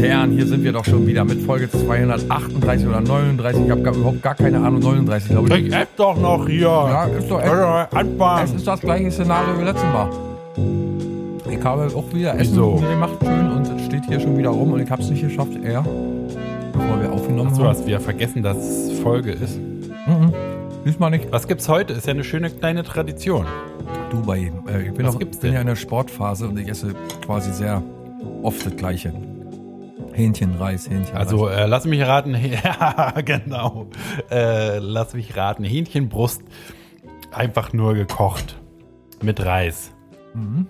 Herren, hier sind wir doch schon wieder mit Folge 238 oder 39. Ich habe überhaupt gar keine Ahnung. 39, glaube ich. Ich esse doch noch hier. Ja, ist doch. Anfang. Es ist das gleiche Szenario wie letztes Mal. Ich habe auch wieder Essen gemacht schön und es steht hier schon wieder rum und ich habe es nicht geschafft, eher, bevor wir aufgenommen Du haben. hast wieder vergessen, dass es Folge ist. Mhm. Diesmal nicht. Was gibt's heute? Ist ja eine schöne kleine Tradition. Du bei, äh, ich bin, Was auch, gibt's bin denn? ja in der Sportphase und ich esse quasi sehr oft das gleiche. Hähnchen, Reis, Hähnchen. Also äh, lass mich raten. Ja, genau. Äh, lass mich raten. Hähnchenbrust einfach nur gekocht mit Reis. Mhm.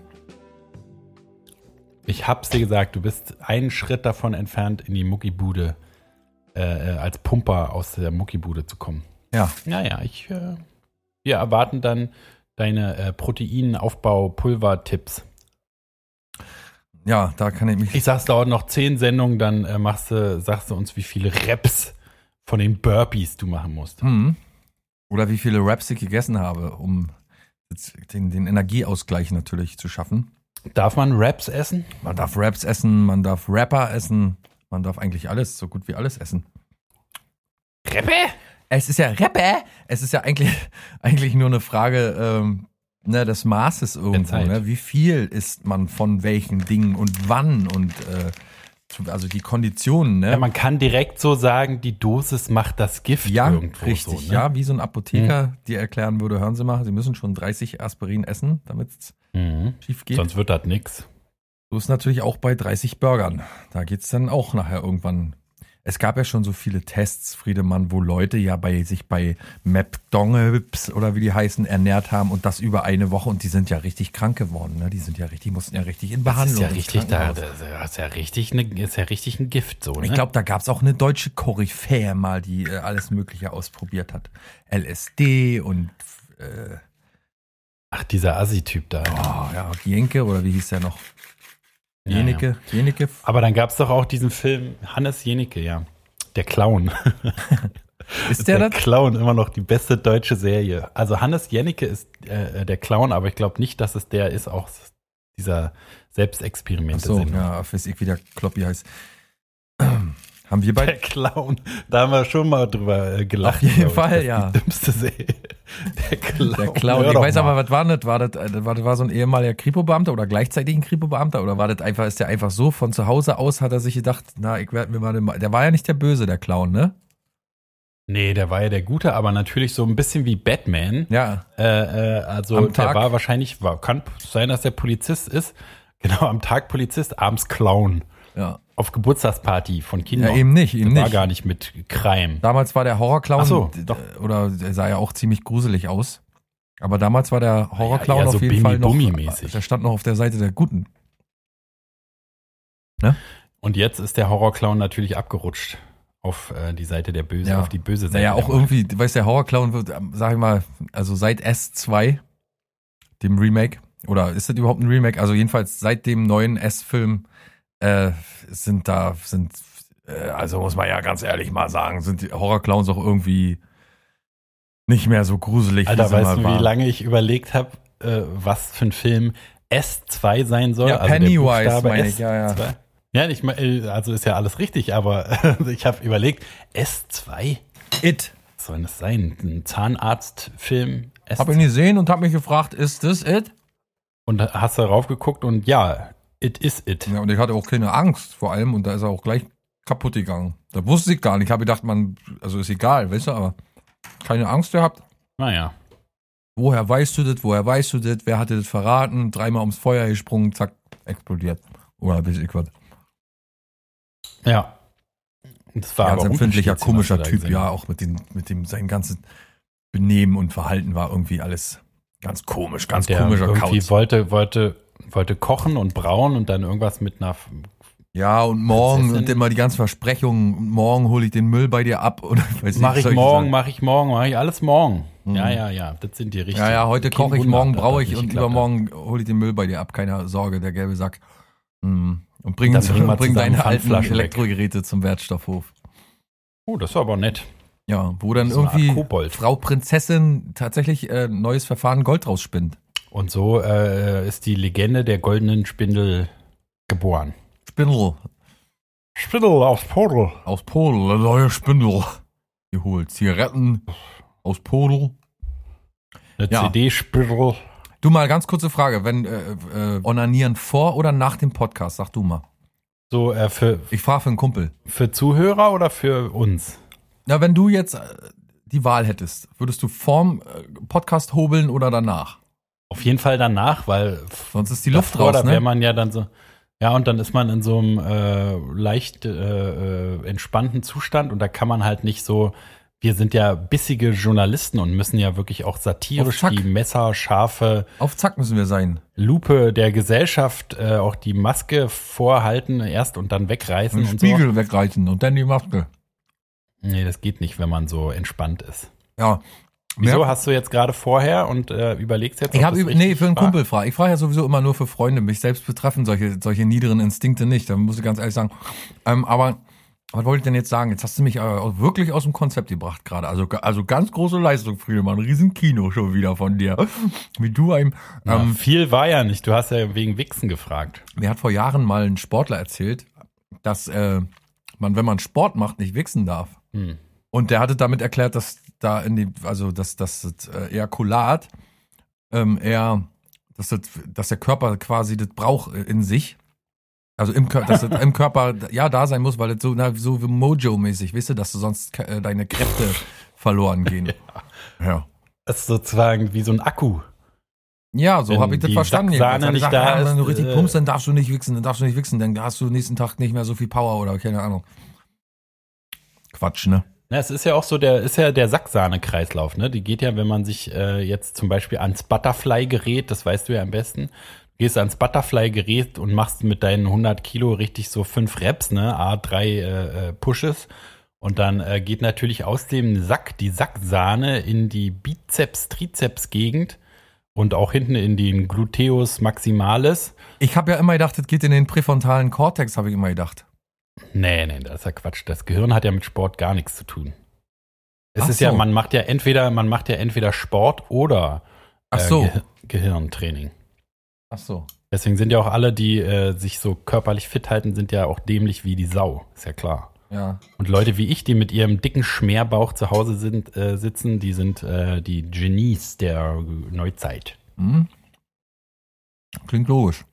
Ich hab's dir gesagt, du bist einen Schritt davon entfernt, in die Muckibude äh, äh, als Pumper aus der Muckibude zu kommen. Ja, Naja, ich, äh, wir erwarten dann deine äh, Proteinaufbau-Pulver-Tipps. Ja, da kann ich mich. Ich sag's dauert noch zehn Sendungen, dann äh, machst du, sagst du uns, wie viele Reps von den Burpees du machen musst. Mhm. Oder wie viele Raps ich gegessen habe, um den, den Energieausgleich natürlich zu schaffen. Darf man Raps essen? Man darf Raps essen, man darf Rapper essen, man darf eigentlich alles, so gut wie alles essen. Reppe? Es ist ja Rapper, es ist ja eigentlich, eigentlich nur eine Frage ähm, ne, des Maßes irgendwo. Ne? Wie viel isst man von welchen Dingen und wann und äh, also die Konditionen. Ne? Ja, man kann direkt so sagen, die Dosis macht das Gift Ja, irgendwo. richtig. so, ne? Ja, wie so ein Apotheker, die erklären würde, hören Sie mal, Sie müssen schon 30 Aspirin essen, damit es Mhm. schief geht. Sonst wird das nix. So ist natürlich auch bei 30 Burgern. Da geht's dann auch nachher irgendwann. Es gab ja schon so viele Tests, Friedemann, wo Leute ja bei sich bei McDonalds oder wie die heißen ernährt haben und das über eine Woche und die sind ja richtig krank geworden. Ne? Die sind ja richtig, mussten ja richtig in Das Behandlung. ist ja richtig, da, das ist ja richtig, ne, ist ja richtig ein Gift so. Ne? Ich glaube, da gab's auch eine deutsche Koryphäe mal, die äh, alles Mögliche ausprobiert hat. LSD und äh, Ach, dieser Assi-Typ da. oh, ja, Jenke oder wie hieß der noch? Ja, Jenike, Jenike. Aber dann gab's doch auch diesen Film Hannes Jenicke, ja. Der Clown. Ist der das? Clown immer noch die beste deutsche Serie. Also Hannes Jennecke ist äh, der Clown, aber ich glaube nicht, dass es der ist, auch dieser Selbstexperimente. Achso, ja, weiß ich, wie der Kloppi heißt. Haben wir Der beide. Clown. Da haben wir schon mal drüber äh, gelacht. Auf jeden. Fall, ja. Die dümmste Serie. Der Clown. Der Clown. Ich weiß aber, was war das? War das, äh, war das war so ein ehemaliger Kripo-Beamter oder gleichzeitig ein Kripo-Beamter? Oder war das einfach, ist der einfach so von zu Hause aus, hat er sich gedacht, na, ich werde mir mal, den- der war ja nicht der Böse, der Clown, ne? Nee, der war ja der Gute, aber natürlich so ein bisschen wie Batman. Ja. Äh, äh, also Am der Tag- war wahrscheinlich, war, kann sein, dass der Polizist ist. Genau, am Tag Polizist, abends Clown. Ja. Auf Geburtstagsparty von Ja, Kindern. eben nicht, eben War nicht. gar nicht mit Crime. Damals war der Horrorclown, Ach so, doch. oder der sah ja auch ziemlich gruselig aus. Aber damals war der Horrorclown so auf jeden Fall noch, Bimmi-Bummi-mäßig. der stand noch auf der Seite der Guten. Und jetzt ist der Horrorclown natürlich abgerutscht auf äh, die Seite der Böse, Ja. auf die böse Seite. Naja, auch irgendwie, du weißt, der Horrorclown wird, ähm, sag ich mal, also seit S2, dem Remake, oder ist das überhaupt ein Remake? Also jedenfalls seit dem neuen S-Film äh, sind da, sind, äh, also muss man ja ganz ehrlich mal sagen, sind die Horrorclowns auch irgendwie nicht mehr so gruselig, Alter, weißt du, wie lange ich überlegt habe, äh, was für ein Film S2 sein soll? Ja, Also Pennywise, meine ich, ja, ja. S2. Ja, ich meine, also ist ja alles richtig, aber ich habe überlegt, S2? It. Was soll das sein? Ein Zahnarztfilm? S2? Hab ihn gesehen und hab mich gefragt, ist das It? Und hast du raufgeguckt und ja, it is it. Ja, und ich hatte auch keine Angst vor allem und da ist er auch gleich kaputt gegangen. Da wusste ich gar nicht. Ich habe gedacht, man, also ist egal, weißt du, aber keine Angst gehabt. Naja. Woher weißt du das? Woher weißt du das? Wer hatte das verraten? Dreimal ums Feuer gesprungen, zack, explodiert. Oder bis ich was. Ja. Das war Ganz empfindlicher, komischer Typ, ja, auch mit dem, mit dem, sein ganzes Benehmen und Verhalten war irgendwie alles ganz komisch, ganz der komischer irgendwie Kauz. wollte, wollte, wollte kochen und brauen und dann irgendwas mit einer. Ja, und morgen und immer die ganzen Versprechungen, morgen hole ich den Müll bei dir ab oder weiß Mach ich solche morgen, mach ich morgen, mach ich alles morgen. Mhm. Ja, ja, ja, das sind die richtigen. Ja, ja, heute koche ich, morgen braue das ich nicht und übermorgen hole ich den Müll bei dir ab. Keine Sorge, der gelbe Sack. Mhm. Und bring, wir bring zusammen deine alten. Elektrogeräte zum Wertstoffhof. Oh, das war aber nett. Ja, wo dann irgendwie. Frau Prinzessin tatsächlich äh, neues Verfahren Gold rausspinnt. Und so äh, ist die Legende der goldenen Spindel geboren. Spindel. Spindel aus Podel. Aus Polen, der neue Spindel. Geholt. Zigaretten aus Polen. Eine Ja. CD-Spindel. Du mal ganz kurze Frage, wenn äh, äh, onanieren vor oder nach dem Podcast, sag du mal. So, äh, für, Ich frage für einen Kumpel. für Zuhörer oder für uns? Na, wenn du jetzt äh, die Wahl hättest, würdest du vorm äh, Podcast hobeln oder danach? Auf jeden Fall danach, weil Sonst ist die Luft davor, raus, da wäre ne? man ja dann so. Ja, und dann ist man in so einem äh, leicht äh, äh, entspannten Zustand und da kann man halt nicht so. Wir sind ja bissige Journalisten und müssen ja wirklich auch satirisch die messerscharfe Auf Zack müssen wir sein. Lupe der Gesellschaft äh, auch die Maske vorhalten erst und dann wegreißen Den und Spiegel wegreißen und dann die Maske. so. Nee, das geht nicht, wenn man so entspannt ist. Ja. Wieso hast du jetzt gerade vorher und äh, überlegst jetzt? Ich habe nee, für einen war? Kumpel frage. Ich frage ja sowieso immer nur für Freunde. Mich selbst betreffen solche, solche niederen Instinkte nicht. Da muss ich ganz ehrlich sagen. Ähm, aber was wollte ich denn jetzt sagen? Jetzt hast du mich äh, wirklich aus dem Konzept gebracht gerade. Also, also ganz große Leistung, Friedemann. Riesen Kino schon wieder von dir. Wie du einem. Ja, Ähm, viel war ja nicht. Du hast ja wegen Wichsen gefragt. mir hat vor Jahren mal ein Sportler erzählt, dass äh, man, wenn man Sport macht, nicht wichsen darf. Hm. Und der hatte damit erklärt, dass da in die, also dass das äh, Ejakulat ähm, eher, dass, das, dass der Körper quasi das braucht äh, in sich. Also im, dass das im Körper ja da sein muss, weil das so, na, so wie Mojo-mäßig, weißt du, dass du sonst äh, deine Kräfte verloren gehen. Ja. Das ist sozusagen wie so ein Akku. Ja, so habe ich das verstanden. Jedenfalls. nicht gesagt, da ah, Wenn du richtig äh, pumpst, dann darfst du nicht wichsen, dann darfst du nicht wichsen, dann hast du nächsten Tag nicht mehr so viel Power oder keine Ahnung. Quatsch, ne? Na, es ist ja auch so der, ist ja der Sacksahne-Kreislauf, ne? Die geht ja, wenn man sich äh, jetzt zum Beispiel ans Butterfly-Gerät, das weißt du ja am besten, gehst ans Butterfly-Gerät und machst mit deinen 100 Kilo richtig so fünf Reps, ne? A3 äh, äh, Pushes. Und dann äh, geht natürlich aus dem Sack die Sacksahne in die Bizeps-Trizeps-Gegend und auch hinten in den Gluteus maximalis. Ich habe ja immer gedacht, das geht in den präfrontalen Kortex, habe ich immer gedacht. Nee, nee, das ist ja Quatsch. Das Gehirn hat ja mit Sport gar nichts zu tun. Es Ach ist ja, so. man macht ja entweder, man macht ja entweder Sport oder äh, so. Ge Gehirntraining. Ach so. Deswegen sind ja auch alle, die äh, sich so körperlich fit halten, sind ja auch dämlich wie die Sau. Ist ja klar. Ja. Und Leute wie ich, die mit ihrem dicken Schmerbauch zu Hause sind, äh, sitzen, die sind äh, die Genies der Neuzeit. Hm? Klingt logisch.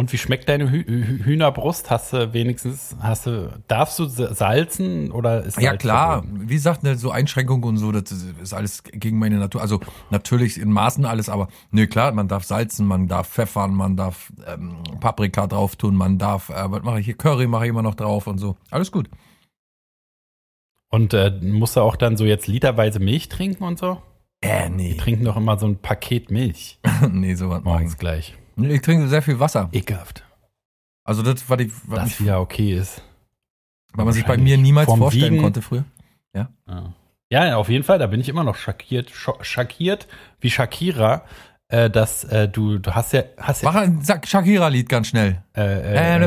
Und wie schmeckt deine Hü Hü Hühnerbrust? Hast du wenigstens, hast du, darfst du sa- salzen oder ist Ja Salz klar, verboten? wie gesagt, ne, so Einschränkungen und so, das ist alles gegen meine Natur. Also natürlich in Maßen alles, aber ne klar, man darf salzen, man darf pfeffern, man darf ähm, Paprika drauf tun, man darf, äh, was mache ich hier, Curry mache ich immer noch drauf und so. Alles gut. Und äh, musst du auch dann so jetzt literweise Milch trinken und so? Äh, Die nee. trinken doch immer so ein Paket Milch nee, so was mache morgens ich. gleich. Ich trinke sehr viel Wasser. Ekelhaft. Also das, was, ich, was, Das wieder okay ist. was man sich bei mir niemals vom vorstellen Wiegen- konnte früher. Ja. ja, auf jeden Fall, da bin ich immer noch schockiert, scho- schockiert wie Shakira, äh, dass äh, du, du hast ja, hast ja Mach ein Sag- Shakira-Lied ganz schnell. äh, Äh, äh, ein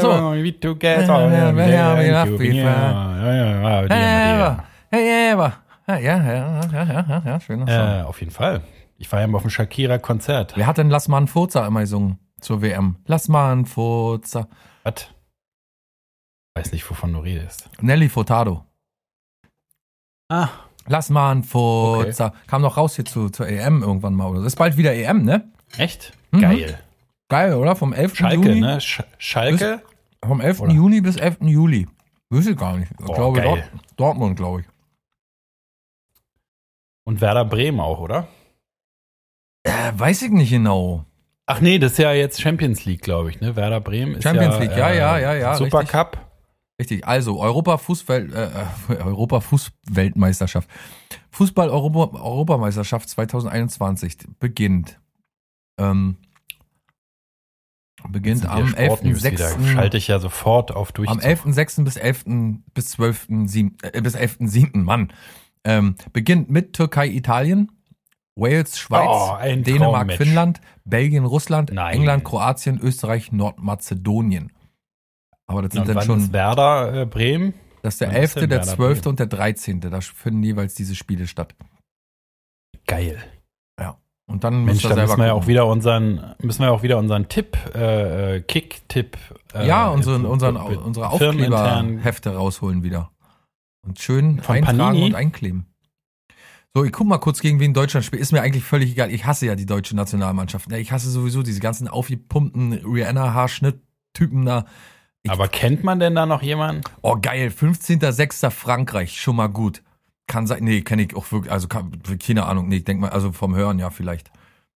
so. wherever we together, Ja, ja, ja, ja, ja, ja, ja, ja. Ja, ja, ja, ja, ja, ja, ja. Song. Äh, auf jeden Fall. Ich war ja mal auf dem Shakira-Konzert. Wer hat denn Lass mal einen Furzer immer gesungen zur WM? Lass mal einen Furzer. Was? Weiß nicht, wovon du redest. Nelly Furtado. Ah, Lass mal einen Furzer. Kam doch raus hier zu, zur EM irgendwann mal. Oder? so. Ist bald wieder EM, ne? echt? Mhm. Geil. Geil, oder? Vom 11. Schalke, Juni. ne? Sch Schalke? Vom 11. Oder? Juni bis 11. Juli. Wüsste ich gar nicht. Ich Boah, glaube, geil. Dort, Dortmund, glaube ich. Und Werder Bremen auch, oder? Äh, weiß ich nicht genau. Ach nee, das ist ja jetzt Champions League, glaube ich, ne? Werder Bremen ist Champions ja, League, ja, äh, ja, ja, ja, Super richtig. Cup. Richtig, also Europa Fußwelt, äh, äh, Europa Fußweltmeisterschaft. Fußball Europa, Europameisterschaft 2021 beginnt. Ähm, beginnt am hier Sportnews wieder. 11.6. Schalte ich ja sofort auf durch. Am 11.6. bis 11. bis 12.7. Äh, bis 11.7. Mann. Ähm, beginnt mit Türkei, Italien, Wales, Schweiz, Oh, Dänemark. Finnland, Belgien, Russland, Nein. England, Kroatien, Österreich, Nordmazedonien. Aber das sind Und dann schon. ist Werder äh, Bremen? Das ist der Wann ist 11., denn der Werder 12. Bremen? und der 13. Da finden jeweils diese Spiele statt. Geil. Ja. Und dann Mensch, da müssen wir ja auch wieder unseren, müssen wir auch wieder unseren Tipp, äh, äh, Kick-Tipp. Äh, ja, unseren, äh, unseren, unsere Aufkleberhefte rausholen wieder. Und schön Von eintragen Panini? und einkleben. So, ich guck mal kurz, gegen wen Deutschland spielt. Ist mir eigentlich völlig egal. Ich hasse ja die deutsche Nationalmannschaft. ne? Ich hasse sowieso diese ganzen aufgepumpten Rihanna-Haarschnitt-Typen da. Ich- Aber kennt man denn da noch jemanden? Oh, geil. 15.06. Frankreich. Schon mal gut. Kann sein. Nee, kenne ich auch wirklich. Also, kann, keine Ahnung. Nee, ich denk mal, also vom Hören ja vielleicht.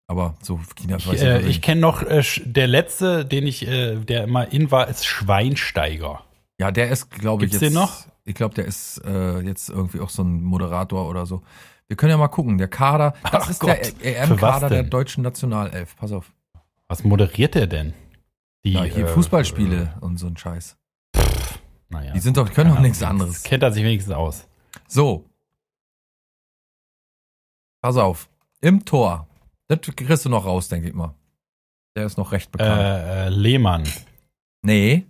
Aber so, China, weiß Ich, äh, nicht. ich kenne noch, äh, der letzte, den ich, äh, der immer in war, ist Schweinsteiger. Ja, der ist, glaube ich, Gibt's jetzt. den noch? Ich glaube, der ist äh, jetzt irgendwie auch so ein Moderator oder so. Wir können ja mal gucken. Der Kader, das Ach ist Gott. der Für was EM-Kader der deutschen Nationalelf. Pass auf. Was moderiert der denn? Die, Ja, hier äh, Fußballspiele und so ein Scheiß. Äh, naja. Die sind doch, können doch nichts anderes. Kennt er sich wenigstens aus. So. Pass auf. Im Tor. Das kriegst du noch raus, denke ich mal. Der ist noch recht bekannt. Äh, äh, Lehmann. nee.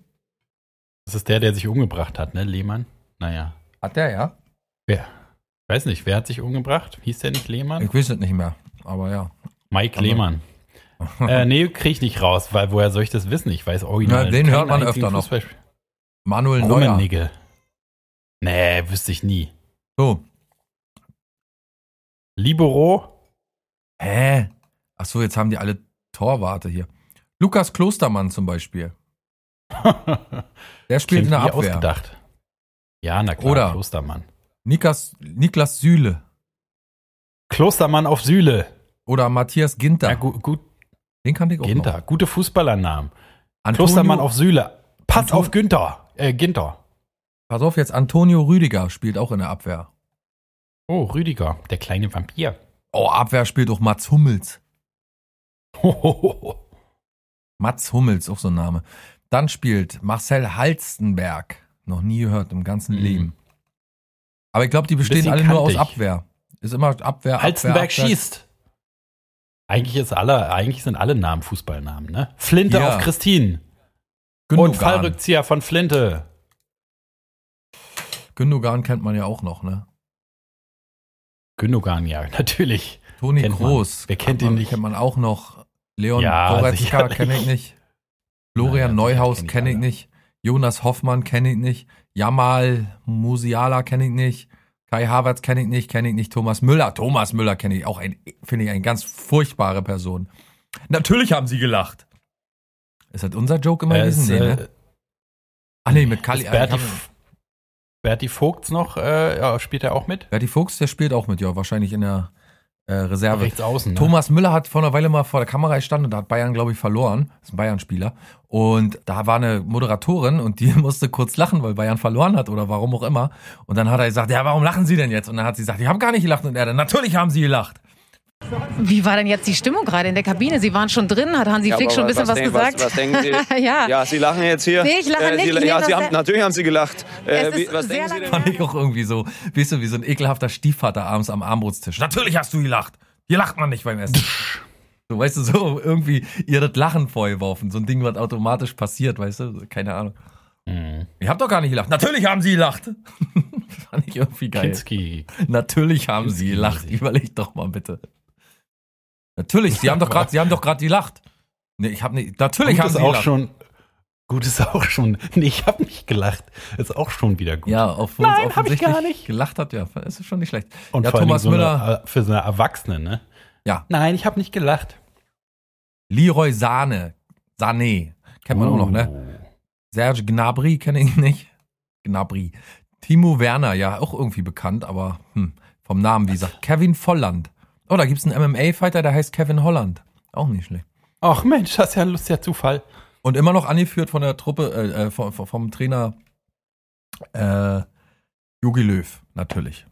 Das ist der, der sich umgebracht hat, ne? Lehmann? Naja. Hat der, ja? Wer? Weiß nicht, wer hat sich umgebracht? Hieß der nicht Lehmann? Ich weiß es nicht mehr. Aber ja. Mike Aber- Lehmann. äh, nee, krieg ich nicht raus, weil woher soll ich das wissen? Ich weiß original. Na, den hört man öfter noch. Manuel Neuer. Rummenigge. Nee, wüsste ich nie. So. Libero? Hä? Ach so, jetzt haben die alle Torwarte hier. Lukas Klostermann zum Beispiel. Der spielt in der Abwehr. ausgedacht. Ja, na klar, Oder- Klostermann. Niklas, Niklas Süle Klostermann auf Sühle. oder Matthias Ginter. Ja, gut, gut Den kannte ich auch Ginter. noch. Gute Fußballernamen. Antonio, Klostermann auf Sühle. Pass Anton- auf Günther. Äh, Ginter. Pass auf jetzt, Antonio Rüdiger spielt auch in der Abwehr. Oh, Rüdiger, der kleine Vampir. Oh, Abwehr spielt auch Mats Hummels. Mats Hummels, auch so ein Name. Dann spielt Marcel Halstenberg. Noch nie gehört im ganzen Mhm. Leben. Aber ich glaube, die bestehen alle nur aus kantig. Abwehr. Ist immer Abwehr, Abwehr, Halzenberg Abwehr. schießt. Eigentlich ist alle, eigentlich sind alle Namen Fußballnamen, ne? Flinte Ja. auf Christine. Gündogan. Und Fallrückzieher von Flinte. Gündogan kennt man ja auch noch, ne? Gündogan, ja, natürlich. Toni man. Kroos. Wer kennt man, ihn nicht? Kennt man auch noch. Leon Ja, Goretzka kenne ich nicht. Florian sicher Neuhaus kenn ich kenne ich nicht. Jonas Hoffmann kenne ich nicht. Jamal Musiala kenne ich nicht. Kai Havertz kenne ich nicht. Kenne ich nicht. Thomas Müller. Thomas Müller kenne ich auch. Finde ich eine ganz furchtbare Person. Natürlich haben sie gelacht. Ist das unser Joke immer Äh, gewesen? ist, Nee, äh, ne? Ach nee, mit Kali. Berti, äh, Berti Vogts noch, äh, ja, spielt er auch mit? Berti Fuchs, der spielt auch mit, ja. Wahrscheinlich in der äh, Reserve. Rechts außen, ne? Thomas Müller hat vor einer Weile mal vor der Kamera gestanden und da hat Bayern, glaube ich, verloren. Das ist ein Bayern-Spieler. Und da war eine Moderatorin und die musste kurz lachen, weil Bayern verloren hat oder warum auch immer. Und dann hat er gesagt, ja, warum lachen Sie denn jetzt? Und dann hat sie gesagt, ich habe gar nicht gelacht. Und er dann, natürlich haben Sie gelacht. Wie war denn jetzt die Stimmung gerade in der Kabine? Sie waren schon drin, hat Hansi Ja, Flick schon ein bisschen was, denk- gesagt? Was, was denken Sie? ja. Ja, Sie lachen jetzt hier. Nee, ich lache nicht, Sie, ich ja, Sie haben, natürlich haben Sie gelacht. Äh, Es wie, ist was sehr denken Sie denn? Fand ich auch irgendwie so, weißt du, wie so ein ekelhafter Stiefvater abends am Armbrutstisch. Natürlich hast du gelacht. Hier lacht man nicht beim Essen. So, weißt du, so irgendwie ihr das Lachen vorgeworfen. So ein Ding, was automatisch passiert, weißt du? Keine Ahnung. Mhm. Ich hab doch gar nicht gelacht. Natürlich haben sie gelacht. Fand ich irgendwie geil. Kinski. Natürlich haben sie gelacht. Überleg doch mal bitte. Natürlich, sie haben doch gerade, sie haben doch gerade gelacht. Nee, ich habe nicht. Natürlich Gut haben ist sie auch gelacht. schon. Gut ist auch schon. Nee, ich habe nicht gelacht. Ist auch schon wieder gut. ja, auf Nein, hab ich gar offensichtlich nicht. gelacht hat, ja, ist schon nicht schlecht. Und ja, vor allem Thomas so Müller, Eine, für so eine Erwachsene, ne? ja, Nein, ich habe nicht gelacht. Leroy Sahne, Sané, kennt man auch noch, ne? Uh. Serge Gnabry kenne ich nicht. Gnabry. Timo Werner, ja, auch irgendwie bekannt, aber hm, vom Namen, wie gesagt. Kevin Volland. Oh, da gibt's einen MMA-Fighter, der heißt Kevin Holland. Auch nicht schlecht. Ach Mensch, das ist ja ein lustiger Zufall. Und immer noch angeführt von der Truppe, äh, äh, vom, vom Trainer äh, Jogi Löw, natürlich.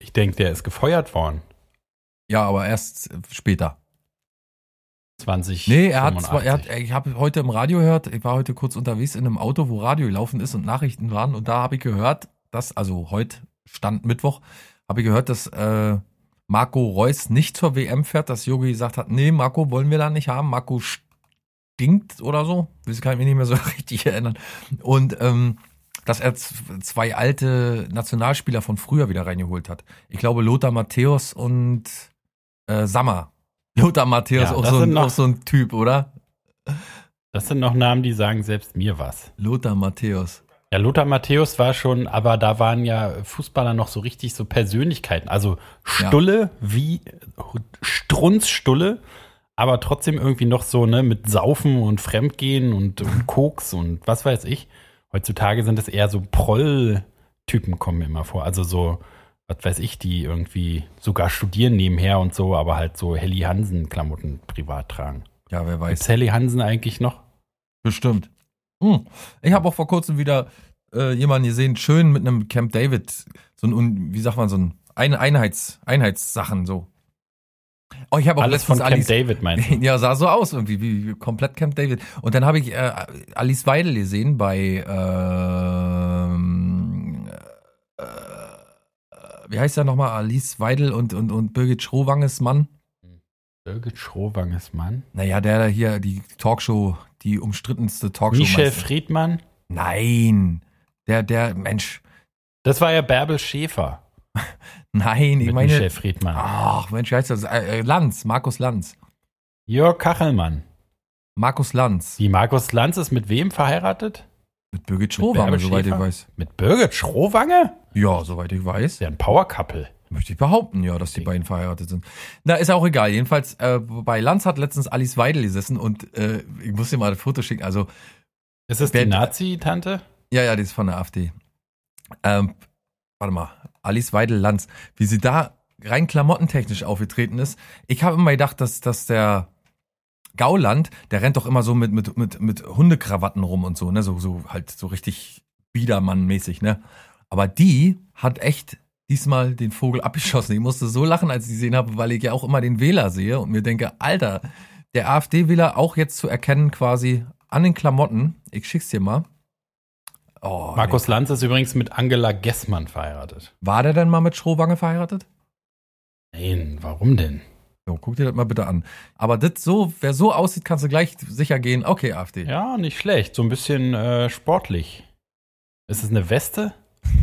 Ich denke, der ist gefeuert worden. Ja, aber erst später. 20. Nee, er hat zwar, 85. er hat, ich habe heute im Radio gehört, ich war heute kurz unterwegs in einem Auto, wo Radio gelaufen ist und Nachrichten waren und da habe ich gehört, dass, also heute stand Mittwoch, habe ich gehört, dass äh, Marco Reus nicht zur WM fährt, dass Jogi gesagt hat, nee, Marco wollen wir da nicht haben, Marco stinkt oder so, das kann ich mich nicht mehr so richtig erinnern. Und ähm, dass er zwei alte Nationalspieler von früher wieder reingeholt hat. Ich glaube Lothar Matthäus und äh, Sammer. Lothar Matthäus, Ja, auch, so ein, noch- auch so ein Typ, oder? Das sind noch Namen, die sagen selbst mir was. Lothar Matthäus. Ja, Lothar Matthäus war schon, aber da waren ja Fußballer noch so richtig so Persönlichkeiten. Also Stulle wie Strunz Stulle, aber trotzdem irgendwie noch so, ne, mit Saufen und Fremdgehen und, und Koks und was weiß ich. Heutzutage sind es eher so Proll-Typen, kommen mir immer vor. Also so, was weiß ich, die irgendwie sogar studieren nebenher und so, aber halt so Helly Hansen-Klamotten privat tragen. Ja, wer weiß. Ist Helly Hansen eigentlich noch? Bestimmt. Hm. Ich habe auch vor kurzem wieder äh, jemanden gesehen, schön mit einem Camp David, so ein, wie sagt man, so ein ein Einheits, Einheitssachen so. Oh, ich habe auch Alles von letztens Camp Alice, David, meinst du? Ja, sah so aus irgendwie, wie, wie komplett Camp David. Und dann habe ich äh, Alice Weidel gesehen bei, ähm, äh, wie heißt er nochmal? Alice Weidel und, und, und Birgit Schrowanges Mann. Birgit Schrowanges Mann. Naja, der da hier, die Talkshow, die umstrittenste Talkshow. Michel? Friedmann. Nein, der, der, Mensch, Das war ja Bärbel Schäfer nein, ich meine, Michel Friedmann. ach Mensch, wie heißt das? Äh, äh, Lanz, Markus Lanz. Jörg Kachelmann. Markus Lanz. Die Markus Lanz ist mit wem verheiratet? Mit Birgit Schrowange, soweit ich weiß. Mit Birgit Schrowange? Ja, soweit ich weiß. Der ein Power-Couple. Möchte ich behaupten, ja, dass die beiden verheiratet sind. Na, ist ja auch egal. Jedenfalls, äh, bei Lanz hat letztens Alice Weidel gesessen und äh, ich muss dir mal ein Foto schicken. Also, Ist es Wer- die Nazi-Tante? ja, ja, die ist von der AfD. Ähm, warte mal, Alice Weidel Lanz, wie sie da rein klamottentechnisch aufgetreten ist. Ich habe immer gedacht, dass, dass der Gauland, der rennt doch immer so mit, mit, mit, mit Hundekrawatten rum und so, ne? So, so halt so richtig Biedermann-mäßig, ne? Aber die hat echt diesmal den Vogel abgeschossen. Ich musste so lachen, als ich gesehen habe, weil ich ja auch immer den Wähler sehe und mir denke, Alter, der AfD-Wähler auch jetzt zu erkennen quasi an den Klamotten. Ich schick's dir mal. Oh, Markus Lanz ist übrigens mit Angela Gessmann verheiratet. War der denn mal mit Schrowange verheiratet? Nein, warum denn? So, guck dir das mal bitte an. Aber das so, wer so aussieht, kannst du gleich sicher gehen. Okay, AfD. Ja, nicht schlecht. So ein bisschen äh, sportlich. Ist es eine Weste?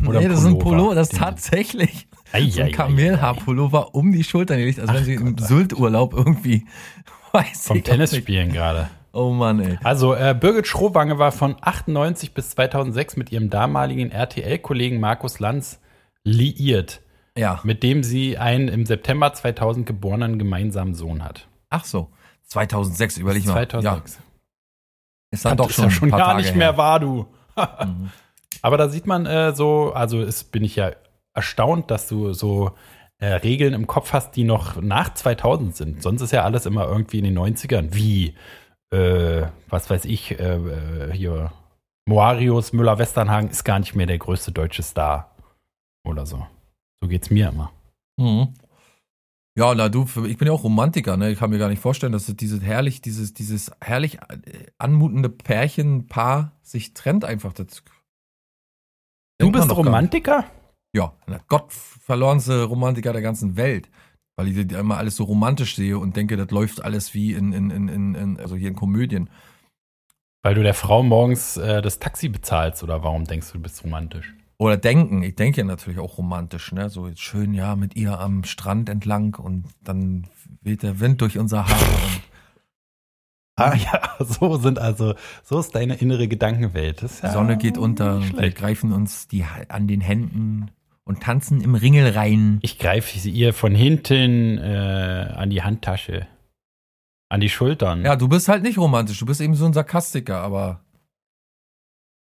Oder nee, das ist ein Pullover? Das ist tatsächlich Ei, so ei, ein ei, Kamelhaarpullover um die Schultern gelegt, als wenn sie im Sylt-Urlaub irgendwie, weiß Vom ich Tennis spielen gerade. Oh Mann, ey. Also, äh, Birgit Schrowange war von 98 bis 2006 mit ihrem damaligen RTL-Kollegen Markus Lanz liiert, Ja, mit dem sie einen im September 2000 geborenen gemeinsamen Sohn hat. ach so. 2006, überleg mal. 2006. Ja, ist dann doch ist schon, ja schon ein paar gar Tage nicht her. mehr wahr, du. Mhm. Aber da sieht man äh, so, also es bin ich ja erstaunt, dass du so äh, Regeln im Kopf hast, die noch nach 2000 sind. Sonst ist ja alles immer irgendwie in den 90ern. Wie, äh, was weiß ich, äh, äh, hier, Moarius Müller-Westernhagen ist gar nicht mehr der größte deutsche Star. Oder so. So geht's mir immer. Mhm. Ja, na du, ich bin ja auch Romantiker, ne? Ich kann mir gar nicht vorstellen, dass dieses herrlich, dieses, dieses herrlich äh, anmutende Pärchenpaar sich trennt einfach. Das Du bist. Romantiker? Ja, na Gott verlorenste Romantiker der ganzen Welt. Weil ich immer alles so romantisch sehe und denke, das läuft alles wie in, in, in, in, also hier in Komödien. Weil du der Frau morgens äh, das Taxi bezahlst oder warum denkst du, du bist romantisch? Oder denken, ich denke natürlich auch romantisch, ne? So jetzt schön, ja, mit ihr am Strand entlang und dann weht der Wind durch unser Haar und Ah ja, so sind also, so ist deine innere Gedankenwelt. Das ja Sonne geht unter wir greifen uns die an den Händen und tanzen im Ringel rein. Ich greife sie ihr von hinten äh, an die Handtasche, an die Schultern. Ja, du bist halt nicht romantisch, du bist eben so ein Sarkastiker, aber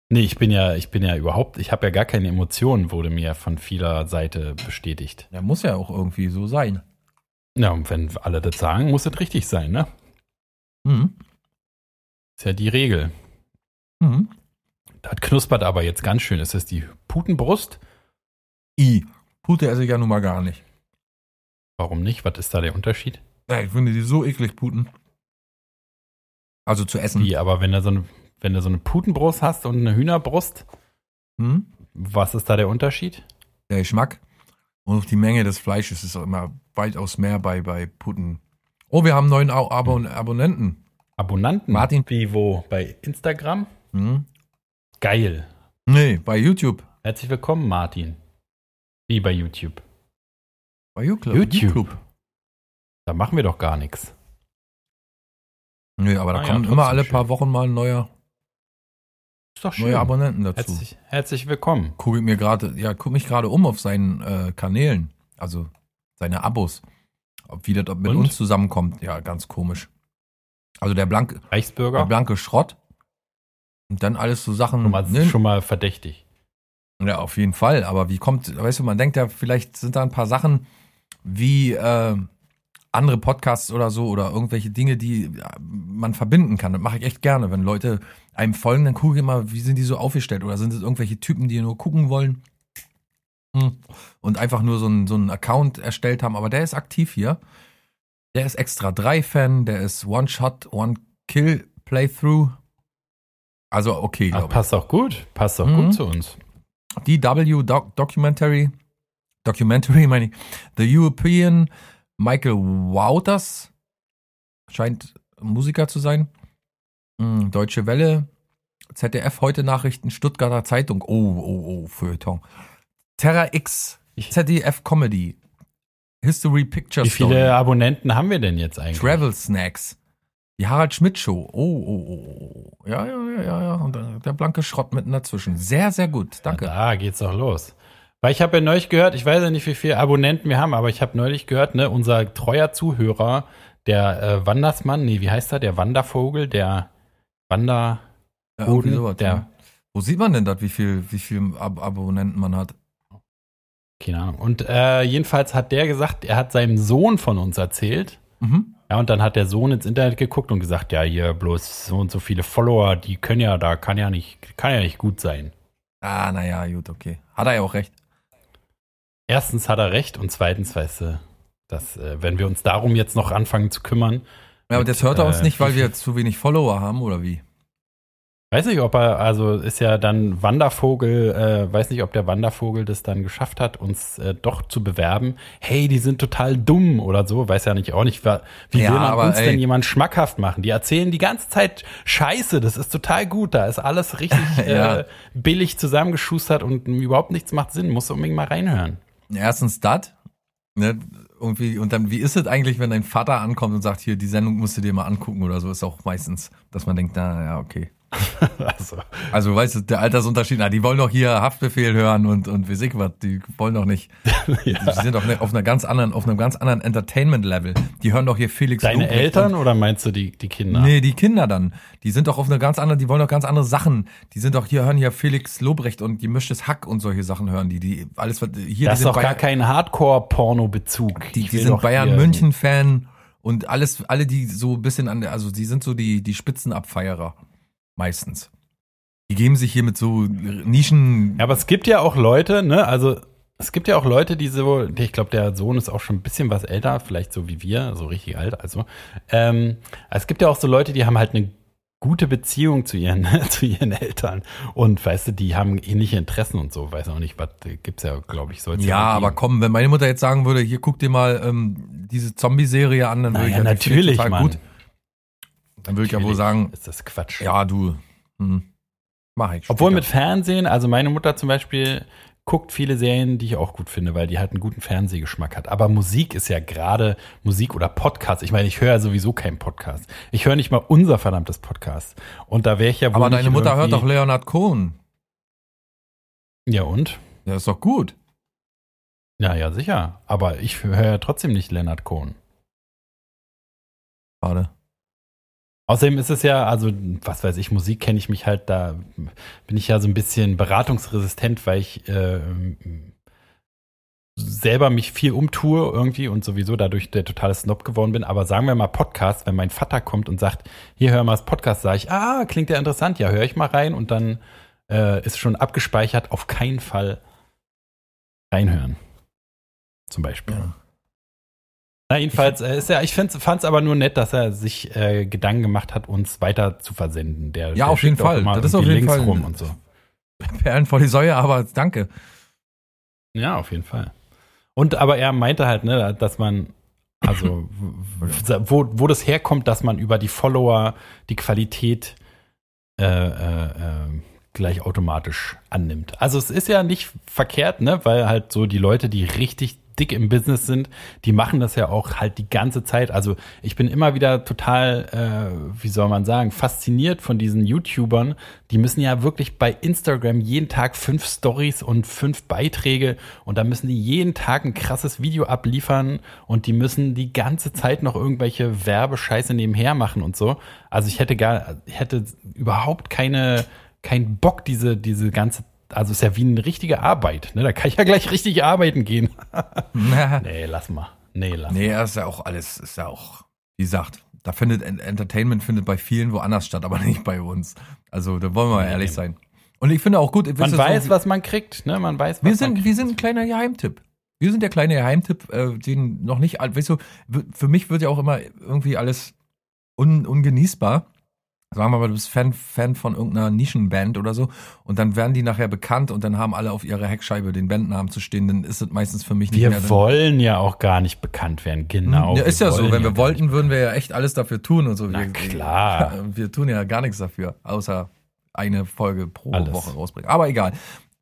Nee, ich bin ja, ich bin ja überhaupt, ich habe ja gar keine Emotionen, wurde mir von vieler Seite bestätigt. der muss ja auch irgendwie so sein. Ja, und wenn alle das sagen, muss es richtig sein, ne? Mhm. Ist ja die Regel. Mhm. Das knuspert aber jetzt ganz schön. Ist das die Putenbrust? I. Pute esse ich ja nun mal gar nicht. Warum nicht? Was ist da der Unterschied? Ja, ich finde die so eklig, Puten. Also zu essen. Wie, aber wenn du so eine, wenn du so eine Putenbrust hast und eine Hühnerbrust, Hm? was ist da der Unterschied? Der Geschmack und auch die Menge des Fleisches ist auch immer weitaus mehr bei, bei Puten. Oh, wir haben neuen Au- Abon Abonnenten. Abonnanten? Martin. Wie wo? Bei Instagram? Hm? Geil. Nee, bei YouTube. Herzlich willkommen, Martin. Wie bei YouTube. Bei YouTube. YouTube. Da machen wir doch gar nichts. Nö, aber da Ah ja, kommen trotzdem immer alle schön. paar Wochen mal ein neuer, Ist doch neue Abonnenten dazu. Herzlich, herzlich willkommen. Gucke ich mir gerade, ja, guck mich gerade um auf seinen äh, Kanälen, also seine Abos. Ob wie das mit Und? uns zusammenkommt, ja, ganz komisch. Also der blanke, der Reichsbürger. blanke Schrott. Und dann alles so Sachen. Schon mal, ne? schon mal verdächtig. Ja, auf jeden Fall. Aber wie kommt, weißt du, man denkt ja, vielleicht sind da ein paar Sachen wie äh, andere Podcasts oder so oder irgendwelche Dinge, die ja, man verbinden kann. Das mache ich echt gerne. Wenn Leute einem folgen, dann gucke ich immer, wie sind die so aufgestellt oder sind es irgendwelche Typen, die nur gucken wollen Hm. und einfach nur so einen so einen Account erstellt haben. Aber der ist aktiv hier. Der ist extra 3-Fan, der ist One-Shot, One-Kill-Playthrough. Also okay, glaube ich. passt auch gut. Passt auch Mhm. gut zu uns. DW Doc Documentary, Documentary meine ich, The European Michael Wouters, scheint Musiker zu sein, Hm, Deutsche Welle, ZDF Heute Nachrichten, Stuttgarter Zeitung, oh, oh, oh, Feuilleton, Terra X, ZDF Comedy, History Picture Wie viele Abonnenten haben wir denn jetzt eigentlich? Travel Snacks, die Harald Schmidt Show, oh, oh, oh, oh, ja, ja, ja, ja, ja, und der blanke Schrott mitten dazwischen, sehr, sehr gut, danke. Na, da geht's doch los. Weil ich habe ja neulich gehört, ich weiß ja nicht, wie viele Abonnenten wir haben, aber ich habe neulich gehört, ne, unser treuer Zuhörer, der äh, Wandersmann, nee, wie heißt er, der Wandervogel, der Wander, Ja, sowas, der- ja. Wo sieht man denn das, wie viel, wie viel Ab Abonnenten man hat? Keine Ahnung. Und äh, jedenfalls hat der gesagt, er hat seinem Sohn von uns erzählt. Mhm. Ja, und dann hat der Sohn ins Internet geguckt und gesagt, ja, hier bloß so und so viele Follower, die können ja, da kann ja nicht, kann ja nicht gut sein. Ah, naja, gut, okay. Hat er ja auch recht. Erstens hat er recht und zweitens, weißt du, dass, äh, wenn wir uns darum jetzt noch anfangen zu kümmern, Ja, aber das hört er uns äh, nicht, weil wir zu wenig Follower haben, oder wie? Weiß nicht, ob er, also ist ja dann Wandervogel, äh, weiß nicht, ob der Wandervogel das dann geschafft hat, uns äh, doch zu bewerben. Hey, die sind total dumm oder so, weiß ja nicht auch nicht, wie Ja, will man aber uns ey. denn jemand schmackhaft machen? Die erzählen die ganze Zeit Scheiße, das ist total gut, da ist alles richtig Ja. äh, billig zusammengeschustert und überhaupt nichts macht Sinn, musst du unbedingt mal reinhören. Erstens das, ne, irgendwie, und dann, wie ist es eigentlich, wenn dein Vater ankommt und sagt, hier, die Sendung musst du dir mal angucken oder so, ist auch meistens, dass man denkt, na, ja, okay. Also, Also, weißt du, der Altersunterschied, na, die wollen doch hier Haftbefehl hören und, und wie was, die wollen doch nicht, die sind doch auf einer ganz anderen, auf einem ganz anderen Entertainment-Level. Die hören doch hier Felix deine Lobrecht Eltern und- oder meinst du die, die Kinder? Nee, die Kinder dann. Die sind doch auf einer ganz anderen, die wollen doch ganz andere Sachen. Die sind doch hier, hören hier Felix Lobrecht und gemischtes Hack und solche Sachen hören die. Die alles, hier, das ist doch sind gar Bayern- kein Hardcore-Porno-Bezug. die, die sind doch Bayern hier- München Fan und alles, alle die so ein bisschen an der, also die sind so die, die Spitzenabfeierer. Meistens. Die geben sich hier mit so Nischen. Ja, aber es gibt ja auch Leute, ne, also es gibt ja auch Leute, die so, ich glaube, der Sohn ist auch schon ein bisschen was älter, vielleicht so wie wir, so richtig alt, also. Ähm, es gibt ja auch so Leute, die haben halt eine gute Beziehung zu ihren, zu ihren Eltern. Und weißt du, die haben ähnliche Interessen und so, weiß auch nicht, was gibt's ja, glaube ich, soll's ja, aber komm, wenn meine Mutter jetzt sagen würde, hier guck dir mal ähm, diese Zombie-Serie an, dann würde Naja, ich ja, natürlich, total Mann. gut. Dann würde ich ja wohl sagen, Ist das Quatsch. ja, du, hm, mach ich. Obwohl später. mit Fernsehen, also meine Mutter zum Beispiel guckt viele Serien, die ich auch gut finde, weil die halt einen guten Fernsehgeschmack hat. Aber Musik ist ja gerade Musik oder Podcast. Ich meine, ich höre ja sowieso keinen Podcast. Ich höre nicht mal unser verdammtes Podcast. Und da wäre ich ja wohl Aber deine Mutter hört doch Leonard Cohen. Ja und? Ja, ist doch gut. Ja, ja, sicher. Aber ich höre ja trotzdem nicht Leonard Cohen. Schade. Außerdem ist es ja, also, was weiß ich, Musik kenne ich mich halt, da bin ich ja so ein bisschen beratungsresistent, weil ich äh, selber mich viel umtue irgendwie und sowieso dadurch der totale Snob geworden bin. Aber sagen wir mal Podcast, wenn mein Vater kommt und sagt, hier hör mal das Podcast, sage ich, ah, klingt ja interessant, ja, höre ich mal rein und dann äh, ist schon abgespeichert, auf keinen Fall reinhören. Zum Beispiel. Ja. Na, jedenfalls, äh, ist ja, ich fand es aber nur nett, dass er sich äh, Gedanken gemacht hat, uns weiter zu versenden. Der, der auf jeden Fall. Das ist auf jeden Fall- rum und so. Perlen vor die Säue, aber danke. Ja, auf jeden Fall. Und aber er meinte halt, ne, dass man, also wo, wo das herkommt, dass man über die Follower die Qualität äh, äh, äh, gleich automatisch annimmt. Also es ist ja nicht verkehrt, ne, weil halt so die Leute, die richtig dick im Business sind, die machen das ja auch halt die ganze Zeit. Also ich bin immer wieder total, äh, wie soll man sagen, fasziniert von diesen YouTubern. Die müssen ja wirklich bei Instagram jeden Tag fünf Stories und fünf Beiträge und da müssen die jeden Tag ein krasses Video abliefern und die müssen die ganze Zeit noch irgendwelche Werbescheiße nebenher machen und so. Also ich hätte gar, ich hätte überhaupt keine, keinen Bock, diese, diese ganze also ist ja wie eine richtige Arbeit. Ne? Da kann ich ja gleich richtig arbeiten gehen. nee, lass mal. Nee, lass Nee, mal. ist ja auch alles, ist ja auch, wie gesagt, da findet En- Entertainment findet bei vielen woanders statt, aber nicht bei uns. Also da wollen wir mal Nee, ehrlich nee. sein. Und ich finde auch gut, Man weiß, so, was man kriegt. Ne? Man weiß, was wir man sind, kriegt. wir sind ein kleiner Geheimtipp. Wir sind der kleine Geheimtipp, äh, den noch nicht, weißt du, für mich wird ja auch immer irgendwie alles un, ungenießbar. Sagen wir mal, du bist Fan, Fan von irgendeiner Nischenband oder so und dann werden die nachher bekannt und dann haben alle auf ihrer Heckscheibe den Bandnamen zu stehen, dann ist es meistens für mich nicht mehr. Wir wollen ja auch gar nicht bekannt werden. Genau. Ja, ist wir ja so, wenn wir wollten, würden wir ja echt alles dafür tun und so. Na wir, klar. Wir, wir tun ja gar nichts dafür, außer eine Folge pro Alles. Woche rausbringen. Aber egal.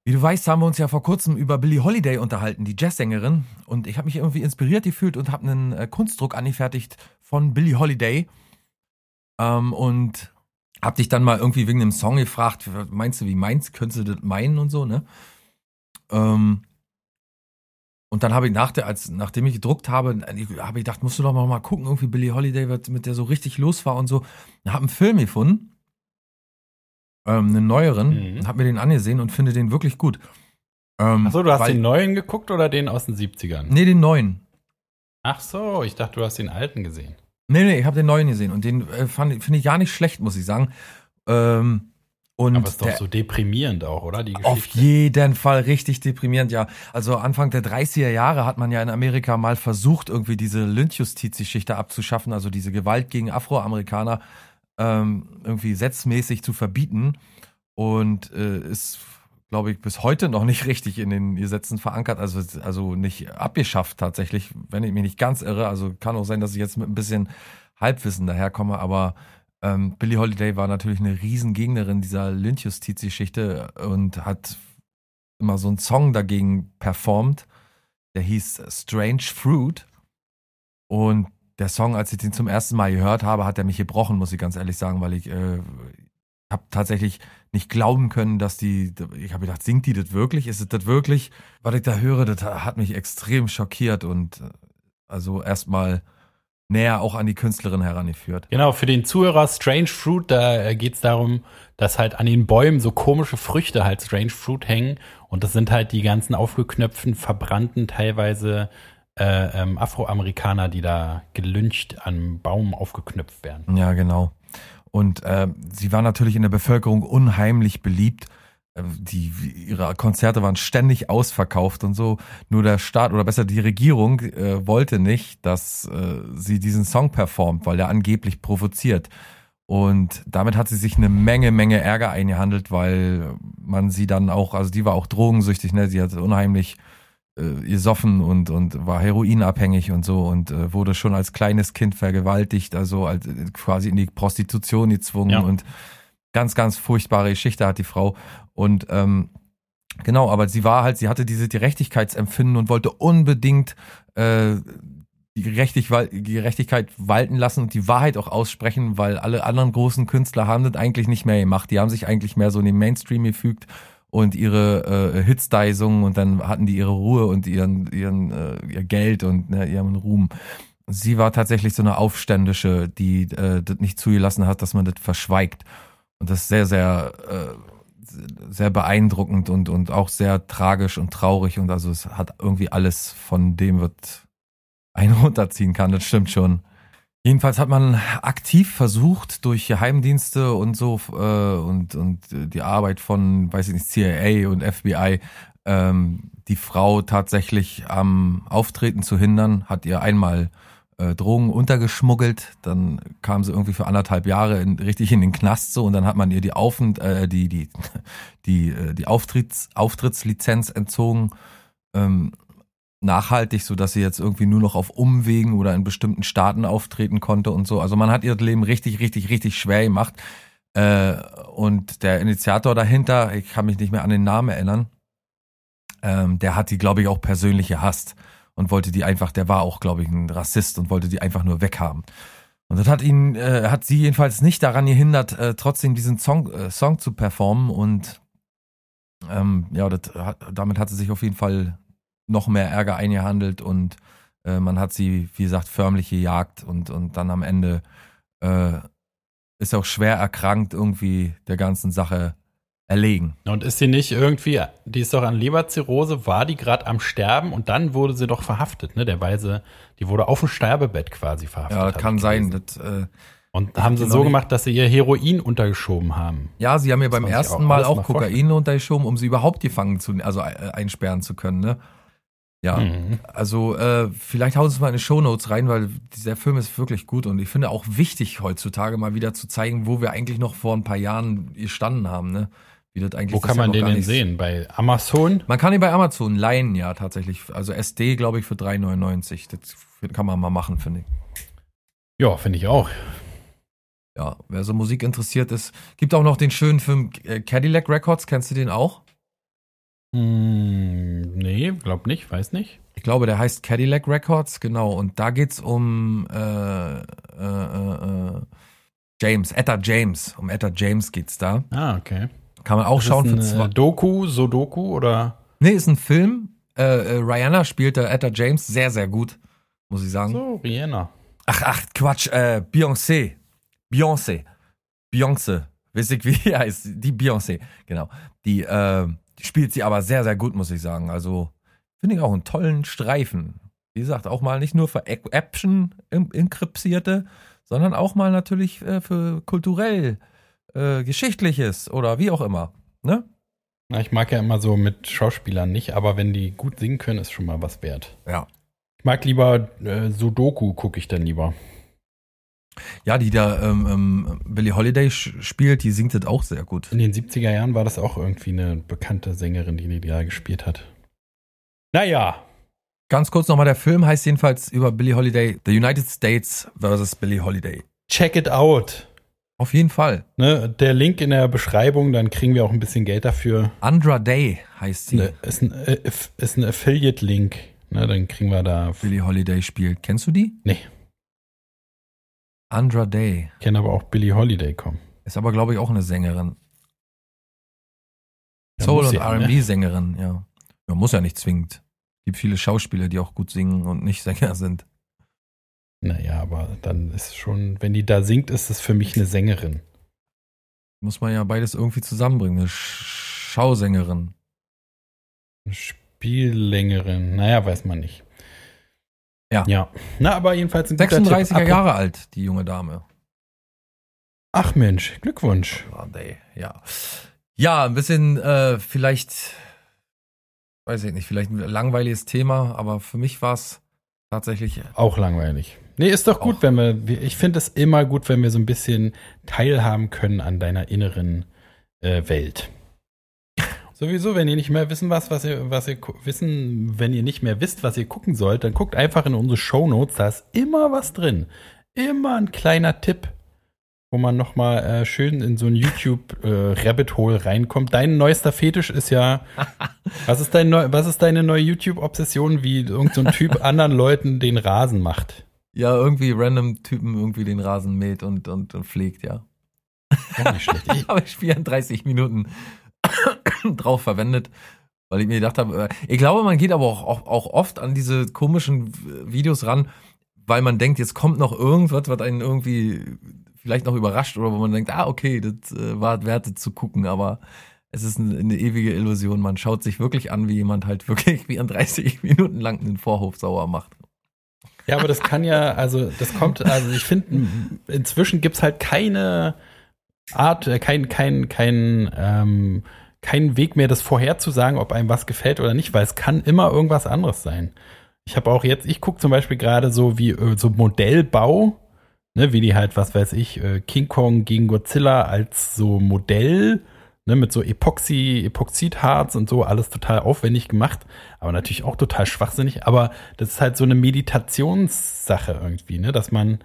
Wie du weißt, haben wir uns ja vor kurzem über Billie Holiday unterhalten, die Jazzsängerin. Und ich habe mich irgendwie inspiriert gefühlt und habe einen äh, Kunstdruck angefertigt von Billie Holiday. Ähm, und hab dich dann mal irgendwie wegen dem Song gefragt, meinst du, wie meinst, könntest du das meinen und so, ne? Ähm, und dann habe ich nach der, als, nachdem ich gedruckt habe, habe ich gedacht, musst du doch mal, mal gucken, irgendwie Billie Holiday, was mit der so richtig los war und so. Habe einen Film gefunden, ähm, einen neueren, Mhm. und habe mir den angesehen und finde den wirklich gut. Ähm, Achso, du hast weil- den neuen geguckt oder den aus den 70ern? Nee, den neuen. Ach so, ich dachte, du hast den alten gesehen. Nee, nee, ich habe den neuen gesehen und den äh, finde ich gar nicht schlecht, muss ich sagen. Ähm, und Aber ist doch der, so deprimierend auch, oder? Die Auf jeden Fall richtig deprimierend, ja. Also Anfang der 30er Jahre hat man ja in Amerika mal versucht, irgendwie diese Lynchjustizgeschichte abzuschaffen, also diese Gewalt gegen Afroamerikaner ähm, irgendwie setzmäßig zu verbieten. Und äh, ist, glaube ich, bis heute noch nicht richtig in den Gesetzen verankert, also, also nicht abgeschafft tatsächlich, wenn ich mich nicht ganz irre. Also kann auch sein, dass ich jetzt mit ein bisschen Halbwissen daherkomme, aber ähm, Billie Holiday war natürlich eine Riesengegnerin dieser Lynchjustizgeschichte und hat immer so einen Song dagegen performt, der hieß Strange Fruit. Und der Song, als ich den zum ersten Mal gehört habe, hat er mich gebrochen, muss ich ganz ehrlich sagen, weil ich äh, habe tatsächlich nicht glauben können, dass die, ich habe gedacht, singt die das wirklich? Ist es das wirklich? Was ich da höre, das hat mich extrem schockiert und äh, also erstmal näher auch an die Künstlerin herangeführt. Genau, für den Zuhörer Strange Fruit, da geht es darum, dass halt an den Bäumen so komische Früchte halt Strange Fruit hängen. Und das sind halt die ganzen aufgeknöpften, verbrannten, teilweise äh, ähm, Afroamerikaner, die da gelyncht am Baum aufgeknöpft werden. Ja, genau. Und äh, sie war natürlich in der Bevölkerung unheimlich beliebt. Äh, Die, ihre Konzerte waren ständig ausverkauft und so. Nur der Staat oder besser die Regierung äh, wollte nicht, dass äh, sie diesen Song performt, weil er angeblich provoziert. Und damit hat sie sich eine Menge, Menge Ärger eingehandelt, weil man sie dann auch, also die war auch drogensüchtig, ne? Sie hatte unheimlich äh, gesoffen und, und war heroinabhängig und so und äh, wurde schon als kleines Kind vergewaltigt, also als, äh, quasi in die Prostitution gezwungen Ja. und ganz, ganz furchtbare Geschichte hat die Frau. Und ähm, genau, aber sie war halt, sie hatte diese Gerechtigkeitsempfinden und wollte unbedingt äh, die Gerechtig Gerechtigkeit walten lassen und die Wahrheit auch aussprechen, weil alle anderen großen Künstler haben das eigentlich nicht mehr gemacht. Die haben sich eigentlich mehr so in den Mainstream gefügt und ihre äh, Hits da gesungen und dann hatten die ihre Ruhe und ihren, ihren äh, ihr Geld und ne, ihren Ruhm. Sie war tatsächlich so eine Aufständische, die äh, das nicht zugelassen hat, dass man das verschweigt. Und das ist sehr, sehr, äh, sehr beeindruckend und, und auch sehr tragisch und traurig. Und also es hat irgendwie alles von dem, was einen runterziehen kann, das stimmt schon. Jedenfalls hat man aktiv versucht, durch Geheimdienste und so äh, und, und die Arbeit von, weiß ich nicht, CIA und FBI, ähm, die Frau tatsächlich am Auftreten zu hindern, hat ihr einmal äh, Drogen untergeschmuggelt, dann kam sie irgendwie für anderthalb Jahre in, richtig in den Knast so und dann hat man ihr die Aufent äh, die die die äh, die Auftritts Auftrittslizenz entzogen. Ähm, nachhaltig, so dass sie jetzt irgendwie nur noch auf Umwegen oder in bestimmten Staaten auftreten konnte und so. Also man hat ihr Leben richtig richtig richtig schwer gemacht. Äh, und der Initiator dahinter, ich kann mich nicht mehr an den Namen erinnern, ähm, der hat die, glaube ich, auch persönlich gehasst und wollte die einfach, der war auch, glaube ich, ein Rassist und wollte die einfach nur weghaben. Und das hat ihn, äh, hat sie jedenfalls nicht daran gehindert, äh, trotzdem diesen Song, äh, Song zu performen und ähm, ja, das damit hat sie sich auf jeden Fall noch mehr Ärger eingehandelt und äh, man hat sie, wie gesagt, förmlich gejagt und, und dann am Ende äh, ist auch schwer erkrankt irgendwie der ganzen Sache erlegen. Und ist sie nicht irgendwie, die ist doch an Leberzirrhose, war die gerade am Sterben und dann wurde sie doch verhaftet, ne? Der Weise, die wurde auf dem Sterbebett quasi verhaftet. Ja, das kann sein. Das, äh, und haben sie so nicht. gemacht, dass sie ihr Heroin untergeschoben haben. Ja, sie haben mir beim ersten auch Mal auch Kokain vorstellen. untergeschoben, um sie überhaupt gefangen zu, also äh, einsperren zu können, ne? Ja, mhm. also äh, vielleicht hauen Sie es mal in die Shownotes rein, weil dieser Film ist wirklich gut und ich finde auch wichtig heutzutage mal wieder zu zeigen, wo wir eigentlich noch vor ein paar Jahren gestanden haben, ne? Wie das eigentlich Wo kann man den denn sehen? Bei Amazon? Man kann ihn bei Amazon leihen, ja, tatsächlich. Also SD, glaube ich, für 3,99. Das kann man mal machen, finde ich. Ja, finde ich auch. Ja, wer so Musik interessiert ist. Gibt auch noch den schönen Film äh, Cadillac Records. Kennst du den auch? Hm, nee, glaub nicht, weiß nicht. Ich glaube, der heißt Cadillac Records, genau. Und da geht's um äh, äh, äh, James, Etta James. Um Etta James geht's da. Ah, okay. Kann man auch das schauen. Ist ein Doku, Sodoku oder? Nee, ist ein Film. Äh, äh, Rihanna spielt da Etta James sehr, sehr gut, muss ich sagen. So, Rihanna. Ach, ach, Quatsch, äh, Beyoncé. Beyoncé. Beyoncé. Wisst ihr, wie heißt? Die Beyoncé, genau. Die, äh, die spielt sie aber sehr, sehr gut, muss ich sagen. Also, finde ich auch einen tollen Streifen. Wie gesagt, auch mal nicht nur für Action inkryptierte, sondern auch mal natürlich äh, für kulturell äh, Geschichtliches oder wie auch immer. Ne? Na, ich mag ja immer so mit Schauspielern nicht, aber wenn die gut singen können, ist schon mal was wert. Ja. Ich mag lieber äh, Sudoku, gucke ich dann lieber. Ja, die da ähm, ähm, Billie Holiday spielt, die singt das auch sehr gut. In den 70er Jahren war das auch irgendwie eine bekannte Sängerin, die die da gespielt hat. Naja. Ganz kurz nochmal, der Film heißt jedenfalls über Billie Holiday, The United States versus Billie Holiday. Check it out. Auf jeden Fall. Ne, der Link in der Beschreibung, dann kriegen wir auch ein bisschen Geld dafür. Andra Day heißt sie. Ne, ist ein, äh, ist ein Affiliate-Link. Ne, dann kriegen wir da. Billie Holiday spielt. Kennst du die? Nee. Andra Day. Ich kenne aber auch Billie Holiday kommen. Ist aber, glaube ich, auch eine Sängerin. Ja, Soul- und RB-Sängerin, ja. ja. Muss ja nicht zwingend. Es gibt viele Schauspieler, die auch gut singen und nicht Sänger sind. Naja, aber dann ist schon, wenn die da singt, ist es für mich eine Sängerin. Muss man ja beides irgendwie zusammenbringen. Eine Schausängerin. Eine Spiellängerin. Naja, weiß man nicht. Ja. Ja. Na, aber jedenfalls ein 36er Jahre alt, die junge Dame. Ach Mensch, Glückwunsch. Ja. Ja, ein bisschen äh, vielleicht, weiß ich nicht, vielleicht ein langweiliges Thema, aber für mich war es tatsächlich. Auch langweilig. Nee, ist doch gut, wenn wir, ich finde es immer gut, wenn wir so ein bisschen teilhaben können an deiner inneren äh, Welt. Sowieso, wenn ihr nicht mehr wissen was, was ihr, was ihr wissen, wenn ihr nicht mehr wisst, was ihr gucken sollt, dann guckt einfach in unsere Show Notes, da ist immer was drin. Immer ein kleiner Tipp, wo man nochmal äh, schön in so ein YouTube äh, Rabbit Hole reinkommt. Dein neuester Fetisch ist ja, was ist dein neu, was ist deine neue YouTube Obsession, wie irgendein so Typ anderen Leuten den Rasen macht? Ja, irgendwie random Typen irgendwie den Rasen mäht und, und, und pflegt, ja. Auch nicht schlecht. Ich habe 34 Minuten drauf verwendet, weil ich mir gedacht habe, äh, ich glaube, man geht aber auch, auch, auch oft an diese komischen Videos ran, weil man denkt, jetzt kommt noch irgendwas, was einen irgendwie vielleicht noch überrascht oder wo man denkt, ah, okay, das äh, war wert zu gucken, aber es ist eine, ewige Illusion. Man schaut sich wirklich an, wie jemand halt wirklich wie an 30 Minuten lang einen Vorhof sauer macht. Ja, aber das kann ja, also das kommt, also ich finde, inzwischen gibt's halt keine Art, äh, kein, kein, kein, ähm, kein Weg mehr, das vorherzusagen, ob einem was gefällt oder nicht, weil es kann immer irgendwas anderes sein. Ich habe auch jetzt, ich gucke zum Beispiel gerade so wie äh, so Modellbau, ne, wie die halt, was weiß ich, äh, King Kong gegen Godzilla als so Modell ne, mit so Epoxy, Epoxidharz und so, alles total aufwendig gemacht, aber natürlich auch total schwachsinnig. Aber das ist halt so eine Meditationssache irgendwie, ne, dass man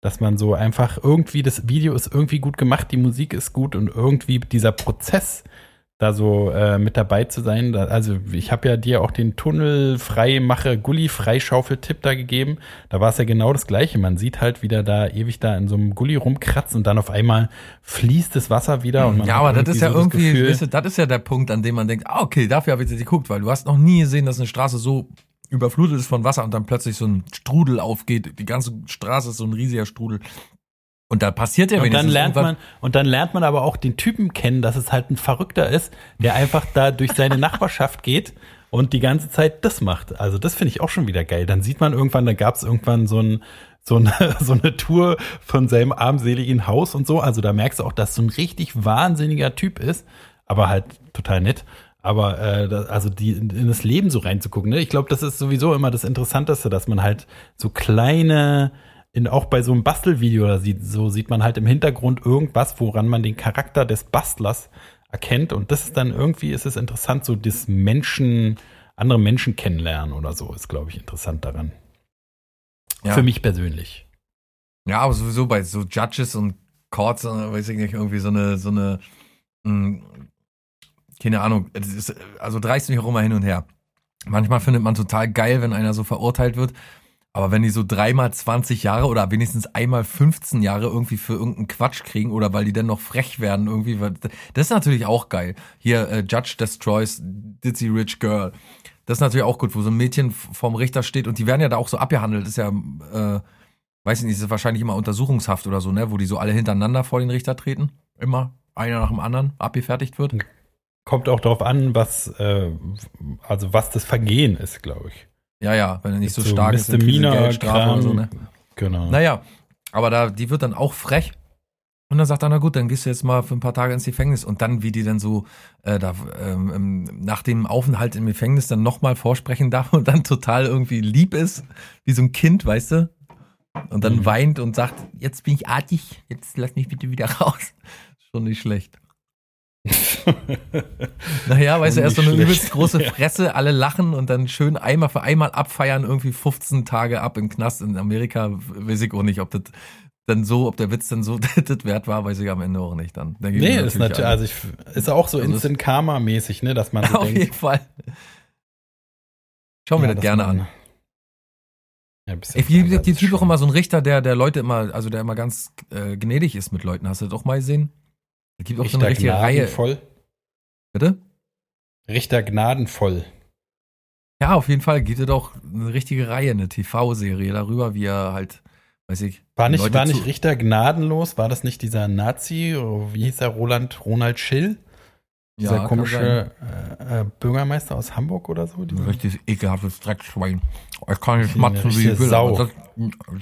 dass man so einfach irgendwie, das Video ist irgendwie gut gemacht, die Musik ist gut und irgendwie dieser Prozess, da so äh, mit dabei zu sein. Da, also ich habe ja dir auch den Tunnelfreimache Gully Freischaufel-Tipp da gegeben. Da war es ja genau das gleiche. Man sieht halt wieder da ewig da in so einem Gully rumkratzen und dann auf einmal fließt das Wasser wieder. Und man ja, aber das ist ja so irgendwie, Gefühl, weißt du, das ist ja der Punkt, an dem man denkt, ah, okay, dafür habe ich jetzt geguckt, weil du hast noch nie gesehen, dass eine Straße so überflutet ist von Wasser und dann plötzlich so ein Strudel aufgeht. Die ganze Straße ist so ein riesiger Strudel. Und da passiert ja und dann lernt man und dann lernt man aber auch den Typen kennen, dass es halt ein Verrückter ist, der einfach da durch seine Nachbarschaft geht und die ganze Zeit das macht. Also das finde ich auch schon wieder geil. Dann sieht man irgendwann, da gab es irgendwann so ein so eine, so eine Tour von seinem armseligen Haus und so. Also da merkst du auch, dass so ein richtig wahnsinniger Typ ist, aber halt total nett. Aber äh, da, also die in das Leben so reinzugucken, ne? Ich glaube, das ist sowieso immer das Interessanteste, dass man halt so kleine in, auch bei so einem Bastelvideo, da sieht, so sieht man halt im Hintergrund irgendwas, woran man den Charakter des Bastlers erkennt. Und das ist dann irgendwie, ist es interessant, so das Menschen, andere Menschen kennenlernen oder so, ist, glaube ich, interessant daran. Ja. Für mich persönlich. Ja, aber sowieso bei so Judges und Courts, weiß ich nicht, irgendwie so eine, so eine, mh, hm, keine Ahnung, ist, also dreist mich auch immer hin und her. Manchmal findet man total geil, wenn einer so verurteilt wird. Aber wenn die so dreimal 20 Jahre oder wenigstens einmal 15 Jahre irgendwie für irgendeinen Quatsch kriegen oder weil die dann noch frech werden irgendwie, das ist natürlich auch geil. Hier, äh, Judge Destroys Dizzy Rich Girl. Das ist natürlich auch gut, wo so ein Mädchen vorm Richter steht und die werden ja da auch so abgehandelt. Das ist ja, äh, weiß ich nicht, ist wahrscheinlich immer Untersuchungshaft oder so, ne, wo die so alle hintereinander vor den Richter treten. Immer einer nach dem anderen abgefertigt wird. Kommt auch darauf an, was, äh, also was das Vergehen ist, glaube ich. Ja, ja, wenn er nicht so, so stark ist. Geldstrafe und so, ne? Genau. Naja, aber da, die wird dann auch frech. Und dann sagt er, na gut, dann gehst du jetzt mal für ein paar Tage ins Gefängnis. Und dann, wie die dann so äh, da, ähm nach dem Aufenthalt im Gefängnis dann nochmal vorsprechen darf und dann total irgendwie lieb ist, wie so ein Kind, weißt du? Und dann mhm. weint und sagt, jetzt bin ich artig, jetzt lass mich bitte wieder raus. Schon nicht schlecht. naja, weißt du, erst so eine schlecht. übelst große Fresse, alle lachen und dann schön einmal für einmal abfeiern, irgendwie 15 Tage ab im Knast in Amerika. Weiß ich auch nicht, ob das dann so, ob der Witz dann so das wert war, weiß ich am Ende auch nicht dann. dann nee, ist natürlich, also ich, ist auch so also Instant Karma-mäßig, ne, dass man so Auf denkt, jeden Fall. Schauen wir ja, das gerne an. Ja, ich Typ auch immer so ein Richter, der, der Leute immer, also der immer ganz äh, gnädig ist mit Leuten. Hast du das auch mal gesehen? Es gibt auch Richter so eine richtige Reihe. Voll. Bitte? Richter gnadenvoll. Ja, auf jeden Fall gibt es doch eine richtige Reihe, eine TV-Serie darüber, wie er halt, weiß ich. War nicht, war nicht Richter gnadenlos? War das nicht dieser Nazi, wie hieß er, Roland, Ronald Schill? Dieser ja, komische äh, äh, Bürgermeister aus Hamburg oder so? Ein richtig ekelhaftes Dreckschwein. Ich kann nicht matzen, wie ich will. Sau. Das,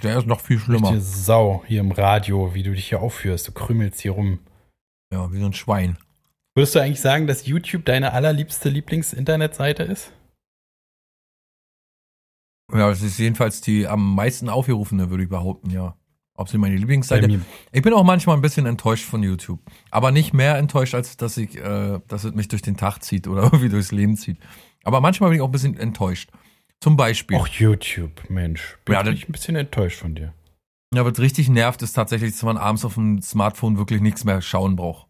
der ist noch viel schlimmer. Richtige Sau hier im Radio, wie du dich hier aufführst. Du krümelst hier rum. Ja, wie so ein Schwein. Würdest du eigentlich sagen, dass YouTube deine allerliebste Lieblings-Internetseite ist? Ja, es ist jedenfalls die am meisten aufgerufene, würde ich behaupten, ja. Ob sie meine Lieblingsseite. Ich bin auch manchmal ein bisschen enttäuscht von YouTube. Aber nicht mehr enttäuscht, als dass ich, äh, dass es mich durch den Tag zieht oder irgendwie durchs Leben zieht. Aber manchmal bin ich auch ein bisschen enttäuscht. Zum Beispiel. Ach, YouTube, Mensch. Bin ja, ich ein bisschen enttäuscht von dir. Ja, was richtig nervt, ist tatsächlich, dass man abends auf dem Smartphone wirklich nichts mehr schauen braucht.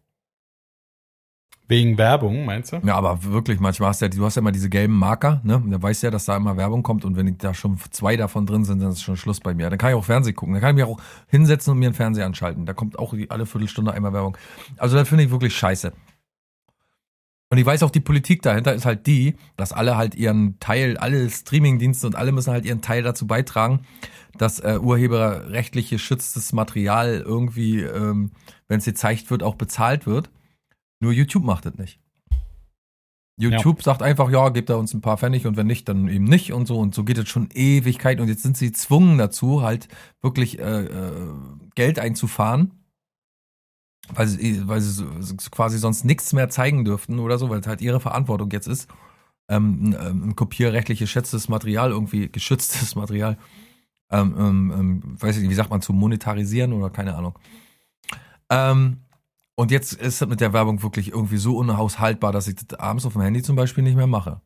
Wegen Werbung, meinst du? Ja, aber wirklich, manchmal hast du ja, du hast ja immer diese gelben Marker, ne? Und da weißt du ja, dass da immer Werbung kommt und wenn da schon zwei davon drin sind, dann ist schon Schluss bei mir. Dann kann ich auch Fernsehen gucken. Dann kann ich mich auch hinsetzen und mir einen Fernseher anschalten. Da kommt auch alle Viertelstunde einmal Werbung. Also das finde ich wirklich scheiße. Und ich weiß auch, die Politik dahinter ist halt die, dass alle halt ihren Teil, alle Streamingdienste und alle müssen halt ihren Teil dazu beitragen, dass äh, urheberrechtlich geschütztes Material irgendwie, ähm, wenn es gezeigt wird, auch bezahlt wird. Nur YouTube macht das nicht. YouTube ja. sagt einfach, ja, gebt da uns ein paar Pfennig und wenn nicht, dann eben nicht und so. Und so geht es schon Ewigkeit. Und jetzt sind sie gezwungen dazu, halt wirklich äh, äh, Geld einzufahren, weil sie, weil sie quasi sonst nichts mehr zeigen dürften oder so, weil es halt ihre Verantwortung jetzt ist, ähm, ein, ein kopierrechtlich geschätztes Material, irgendwie geschütztes Material ähm, ähm, ähm, weiß ich nicht, wie sagt man, zu monetarisieren oder keine Ahnung. Ähm, und jetzt ist es mit der Werbung wirklich irgendwie so unhaushaltbar, dass ich das abends auf dem Handy zum Beispiel nicht mehr mache.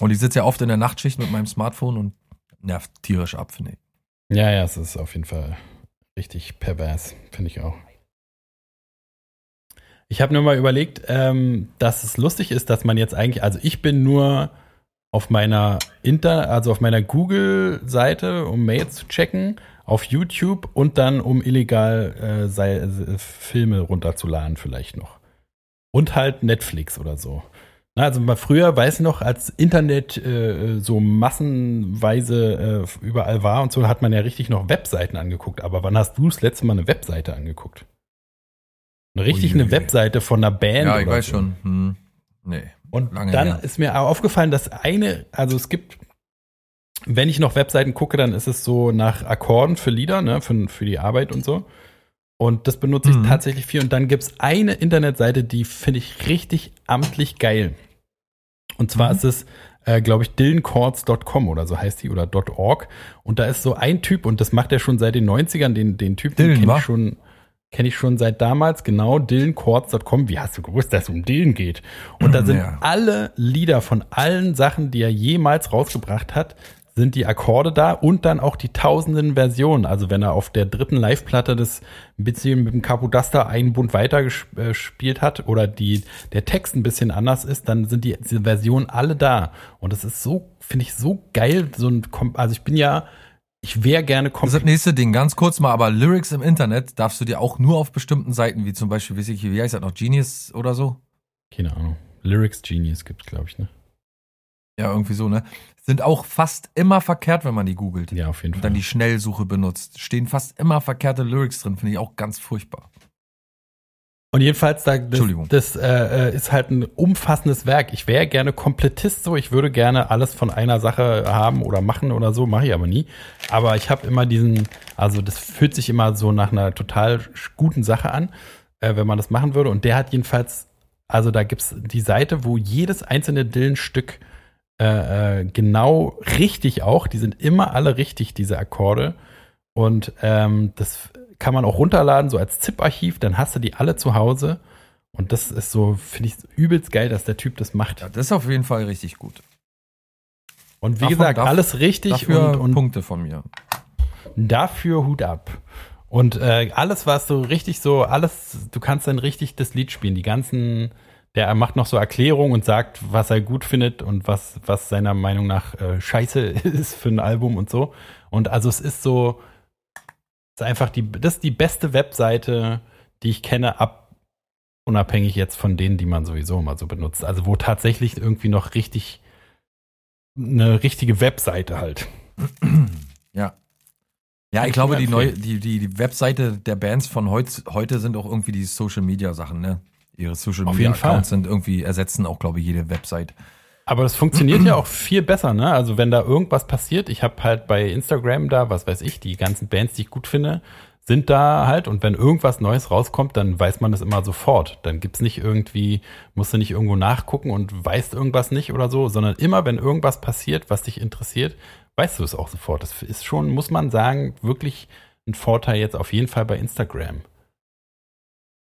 Und ich sitze ja oft in der Nachtschicht mit meinem Smartphone und nervt tierisch ab, finde ich. Ja, ja, es ist auf jeden Fall richtig pervers, finde ich auch. Ich habe nur mal überlegt, ähm, dass es lustig ist, dass man jetzt eigentlich, also ich bin nur auf meiner Inter, also auf meiner Google-Seite, um Mails zu checken, auf YouTube und dann um illegal äh, sei, äh, Filme runterzuladen vielleicht noch. Und halt Netflix oder so. Na, also mal früher, weiß ich noch, als Internet äh, so massenweise äh, überall war und so, hat man ja richtig noch Webseiten angeguckt. Aber wann hast du das letzte Mal eine Webseite angeguckt? Richtig Uiuiui. eine Webseite von einer Band. Ja, ich weiß so. schon. Hm. Nee. Und Lange dann her. ist mir aufgefallen, dass eine, also es gibt, wenn ich noch Webseiten gucke, dann ist es so nach Akkorden für Lieder, ne, für, für die Arbeit und so. Und das benutze ich Mhm. tatsächlich viel. Und dann gibt's eine Internetseite, die finde ich richtig amtlich geil. Und zwar Mhm. ist es, äh, glaube ich, dylanchords.com oder so heißt die oder .org. Und da ist so ein Typ, und das macht er schon seit den 90ern, den, den Typ, den Dylan, kenne wa? ich schon, kenne ich schon seit damals, genau, dylanchords.com. Wie hast du gewusst, dass es um Dylan geht? Und da sind Ja. alle Lieder von allen Sachen, die er jemals rausgebracht hat, sind die Akkorde da und dann auch die tausenden Versionen. Also wenn er auf der dritten Live-Platte das ein bisschen mit dem Capodaster einen Bund weiter ges- äh, gespielt hat oder die, der Text ein bisschen anders ist, dann sind die, diese Versionen alle da. Und das ist so, finde ich so geil. So ein, also ich bin ja, ich wäre gerne komplett. das nächste Ding, ganz kurz mal, aber Lyrics im Internet darfst du dir auch nur auf bestimmten Seiten, wie zum Beispiel, weiß ich, wie heißt das noch, Genius oder so? Keine Ahnung. Lyrics Genius gibt glaube ich, ne? Ja, irgendwie so, ne? Sind auch fast immer verkehrt, wenn man die googelt. Ja, auf jeden Und Fall. dann die Schnellsuche benutzt. Stehen fast immer verkehrte Lyrics drin, finde ich auch ganz furchtbar. Und jedenfalls, da, das, das äh, äh, ist halt ein umfassendes Werk. Ich wäre gerne Komplettist so. Ich würde gerne alles von einer Sache haben oder machen oder so, mache ich aber nie. Aber ich habe immer diesen, also das fühlt sich immer so nach einer total guten Sache an, äh, wenn man das machen würde. Und der hat jedenfalls, also da gibt's die Seite, wo jedes einzelne Dillenstück äh, äh, genau richtig auch, die sind immer alle richtig, diese Akkorde. Und ähm, das kann man auch runterladen, so als ZIP-Archiv, dann hast du die alle zu Hause. Und das ist so, finde ich, übelst geil, dass der Typ das macht. Ja, das ist auf jeden Fall richtig gut. Und wie Davon gesagt, darf- alles richtig und, und Punkte von mir. dafür Hut ab. Und äh, alles, was so richtig so, alles, du kannst dann richtig das Lied spielen. Die ganzen, der macht noch so Erklärungen und sagt, was er gut findet und was, was seiner Meinung nach äh, scheiße ist für ein Album und so. Und also es ist so, es ist einfach die, das ist die beste Webseite, die ich kenne, ab unabhängig jetzt von denen, die man sowieso immer so benutzt. Also wo tatsächlich irgendwie noch richtig eine richtige Webseite halt. Ja. Ja, ich glaube, die, neue, die, die, die Webseite der Bands von heut, heute sind auch irgendwie die Social Media Sachen, ne? Ihre Social Media. Accounts sind irgendwie, ersetzen auch, glaube ich, jede Website. Aber das funktioniert ja auch viel besser, ne? Also wenn da irgendwas passiert, ich habe halt bei Instagram da, was weiß ich, die ganzen Bands, die ich gut finde, sind da halt und wenn irgendwas Neues rauskommt, dann weiß man das immer sofort. Dann gibt's nicht irgendwie, musst du nicht irgendwo nachgucken und weißt irgendwas nicht oder so, sondern immer, wenn irgendwas passiert, was dich interessiert, weißt du es auch sofort. Das ist schon, muss man sagen, wirklich ein Vorteil jetzt auf jeden Fall bei Instagram.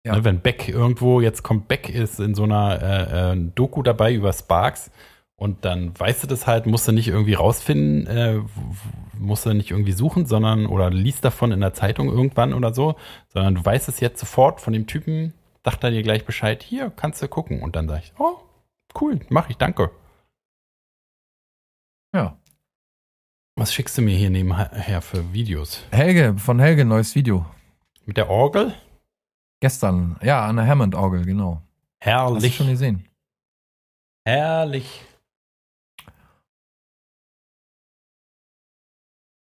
Ja. Ne, wenn Beck irgendwo, jetzt kommt Beck, ist in so einer äh, äh, Doku dabei über Sparks und dann weißt du das halt, musst du nicht irgendwie rausfinden, äh, musst du nicht irgendwie suchen, sondern oder liest davon in der Zeitung irgendwann oder so, sondern du weißt es jetzt sofort von dem Typen, sagt er dir gleich Bescheid, hier kannst du gucken und dann sag ich, oh, cool, mach ich, danke. Ja. Was schickst du mir hier nebenher für Videos? Helge, von Helge, neues Video. Mit der Orgel? Gestern, ja, an der Hammond-Orgel, genau. Hast du Herrlich. schon gesehen? Herrlich.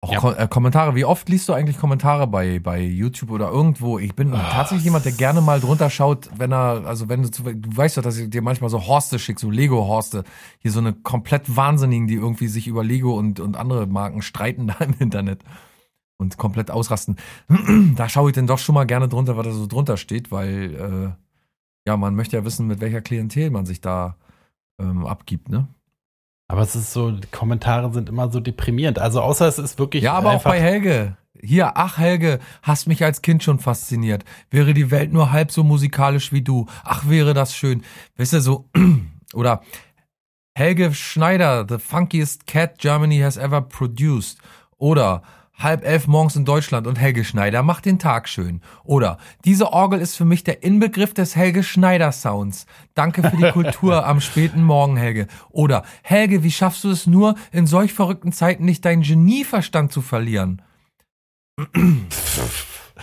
Auch Ja. Ko äh, Kommentare, wie oft liest du eigentlich Kommentare bei, bei YouTube oder irgendwo? Ich bin Ah, tatsächlich jemand, der gerne mal drunter schaut, wenn er, also wenn du, zu, du weißt doch, dass ich dir manchmal so Horste schicke, so Lego-Horste. Hier so eine komplett Wahnsinnigen, die irgendwie sich über Lego und, und andere Marken streiten da im Internet und komplett ausrasten. da schaue ich dann doch schon mal gerne drunter, was da so drunter steht, weil, äh, ja, man möchte ja wissen, mit welcher Klientel man sich da ähm, abgibt, ne? Aber es ist so, die Kommentare sind immer so deprimierend. Also außer es ist wirklich Ja, aber auch bei Helge. Hier, ach Helge, hast mich als Kind schon fasziniert. Wäre die Welt nur halb so musikalisch wie du. Ach, wäre das schön. Weißt du, so, oder Helge Schneider, the funkiest cat Germany has ever produced. Oder halb elf morgens in Deutschland und Helge Schneider macht den Tag schön. Oder diese Orgel ist für mich der Inbegriff des Helge Schneider Sounds. Danke für die Kultur am späten Morgen, Helge. Oder Helge, wie schaffst du es nur, in solch verrückten Zeiten nicht deinen Genieverstand zu verlieren?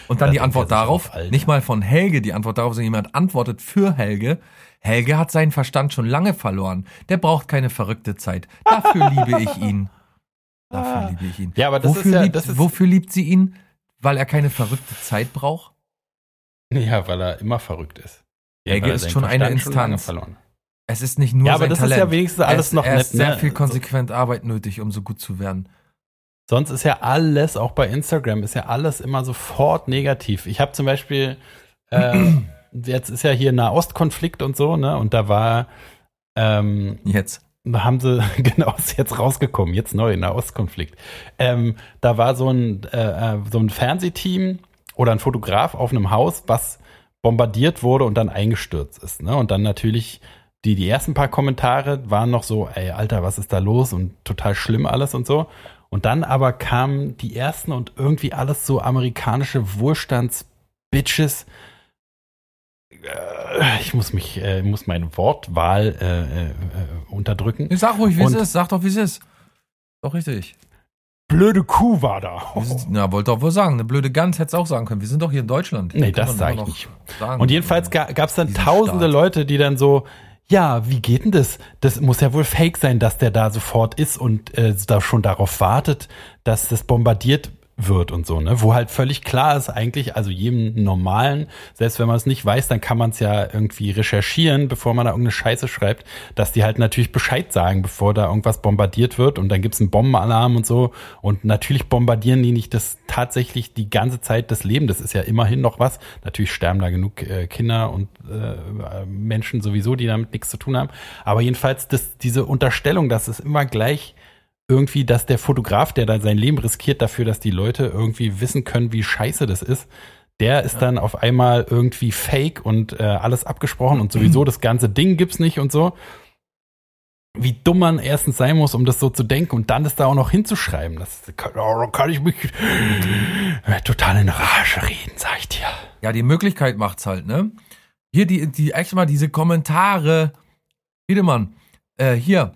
Und dann Da die Antwort darauf, nicht mal von Helge die Antwort darauf, sondern jemand antwortet für Helge. Helge hat seinen Verstand schon lange verloren. Der braucht keine verrückte Zeit. Dafür liebe ich ihn. Dafür liebe ich ihn. Ja, aber das wofür ist ja- liebt, das ist- wofür liebt sie ihn? Weil er keine verrückte Zeit braucht? Ja, weil er immer verrückt ist. Weil er ist schon eine Instanz. verloren. Es ist nicht nur Ja, aber sein das ist Talent. ja wenigstens alles es, noch er nett, ist sehr ne? viel So- konsequent Arbeit nötig, um so gut zu werden. Sonst ist ja alles, auch bei Instagram, ist ja alles immer sofort negativ. Ich habe zum Beispiel, äh, jetzt ist ja hier Nahostkonflikt und so, ne? Und da war, ähm, Jetzt. Haben sie, genau, ist jetzt rausgekommen, jetzt neu, Nahostkonflikt. Ähm, da war so ein, äh, äh, so ein Fernsehteam oder ein Fotograf auf einem Haus, was bombardiert wurde und dann eingestürzt ist. Ne? Und dann natürlich die, die ersten paar Kommentare waren noch so, ey, Alter, was ist da los? Und total schlimm alles und so. Und dann aber kamen die ersten und irgendwie alles so amerikanische Wohlstandsbitches. Äh, Ich muss mich, äh, muss meine Wortwahl äh, äh, unterdrücken. Sag ruhig, wie es ist. Sag doch, wie es ist. Doch richtig. Blöde Kuh war da. Na, wollte doch wohl sagen. Eine blöde Gans hätte es auch sagen können. Wir sind doch hier in Deutschland. Nee, das man sag doch ich nicht. Sagen. Und jedenfalls ga, gab es dann tausende Staat. Leute, die dann so, ja, wie geht denn das? Das muss ja wohl fake sein, dass der da sofort ist und äh, da schon darauf wartet, dass das bombardiert wird und so, ne? Wo halt völlig klar ist eigentlich, also jedem normalen, selbst wenn man es nicht weiß, dann kann man es ja irgendwie recherchieren, bevor man da irgendeine Scheiße schreibt, dass die halt natürlich Bescheid sagen, bevor da irgendwas bombardiert wird und dann gibt's einen Bombenalarm und so. Und natürlich bombardieren die nicht das tatsächlich die ganze Zeit das Leben, das ist ja immerhin noch was, natürlich sterben da genug äh, Kinder und äh, Menschen sowieso, die damit nichts zu tun haben, aber jedenfalls das, diese Unterstellung, dass es immer gleich irgendwie, dass der Fotograf, der da sein Leben riskiert dafür, dass die Leute irgendwie wissen können, wie scheiße das ist, der ist dann auf einmal irgendwie fake und äh, alles abgesprochen und sowieso das ganze Ding gibt's nicht und so. Wie dumm man erstens sein muss, um das so zu denken und dann ist da auch noch hinzuschreiben. Das kann, oh, kann ich mich total in Rage reden, sag ich dir. Ja, die Möglichkeit macht's halt, ne? Hier, die, die, echt mal diese Kommentare. Wiedemann, äh, hier.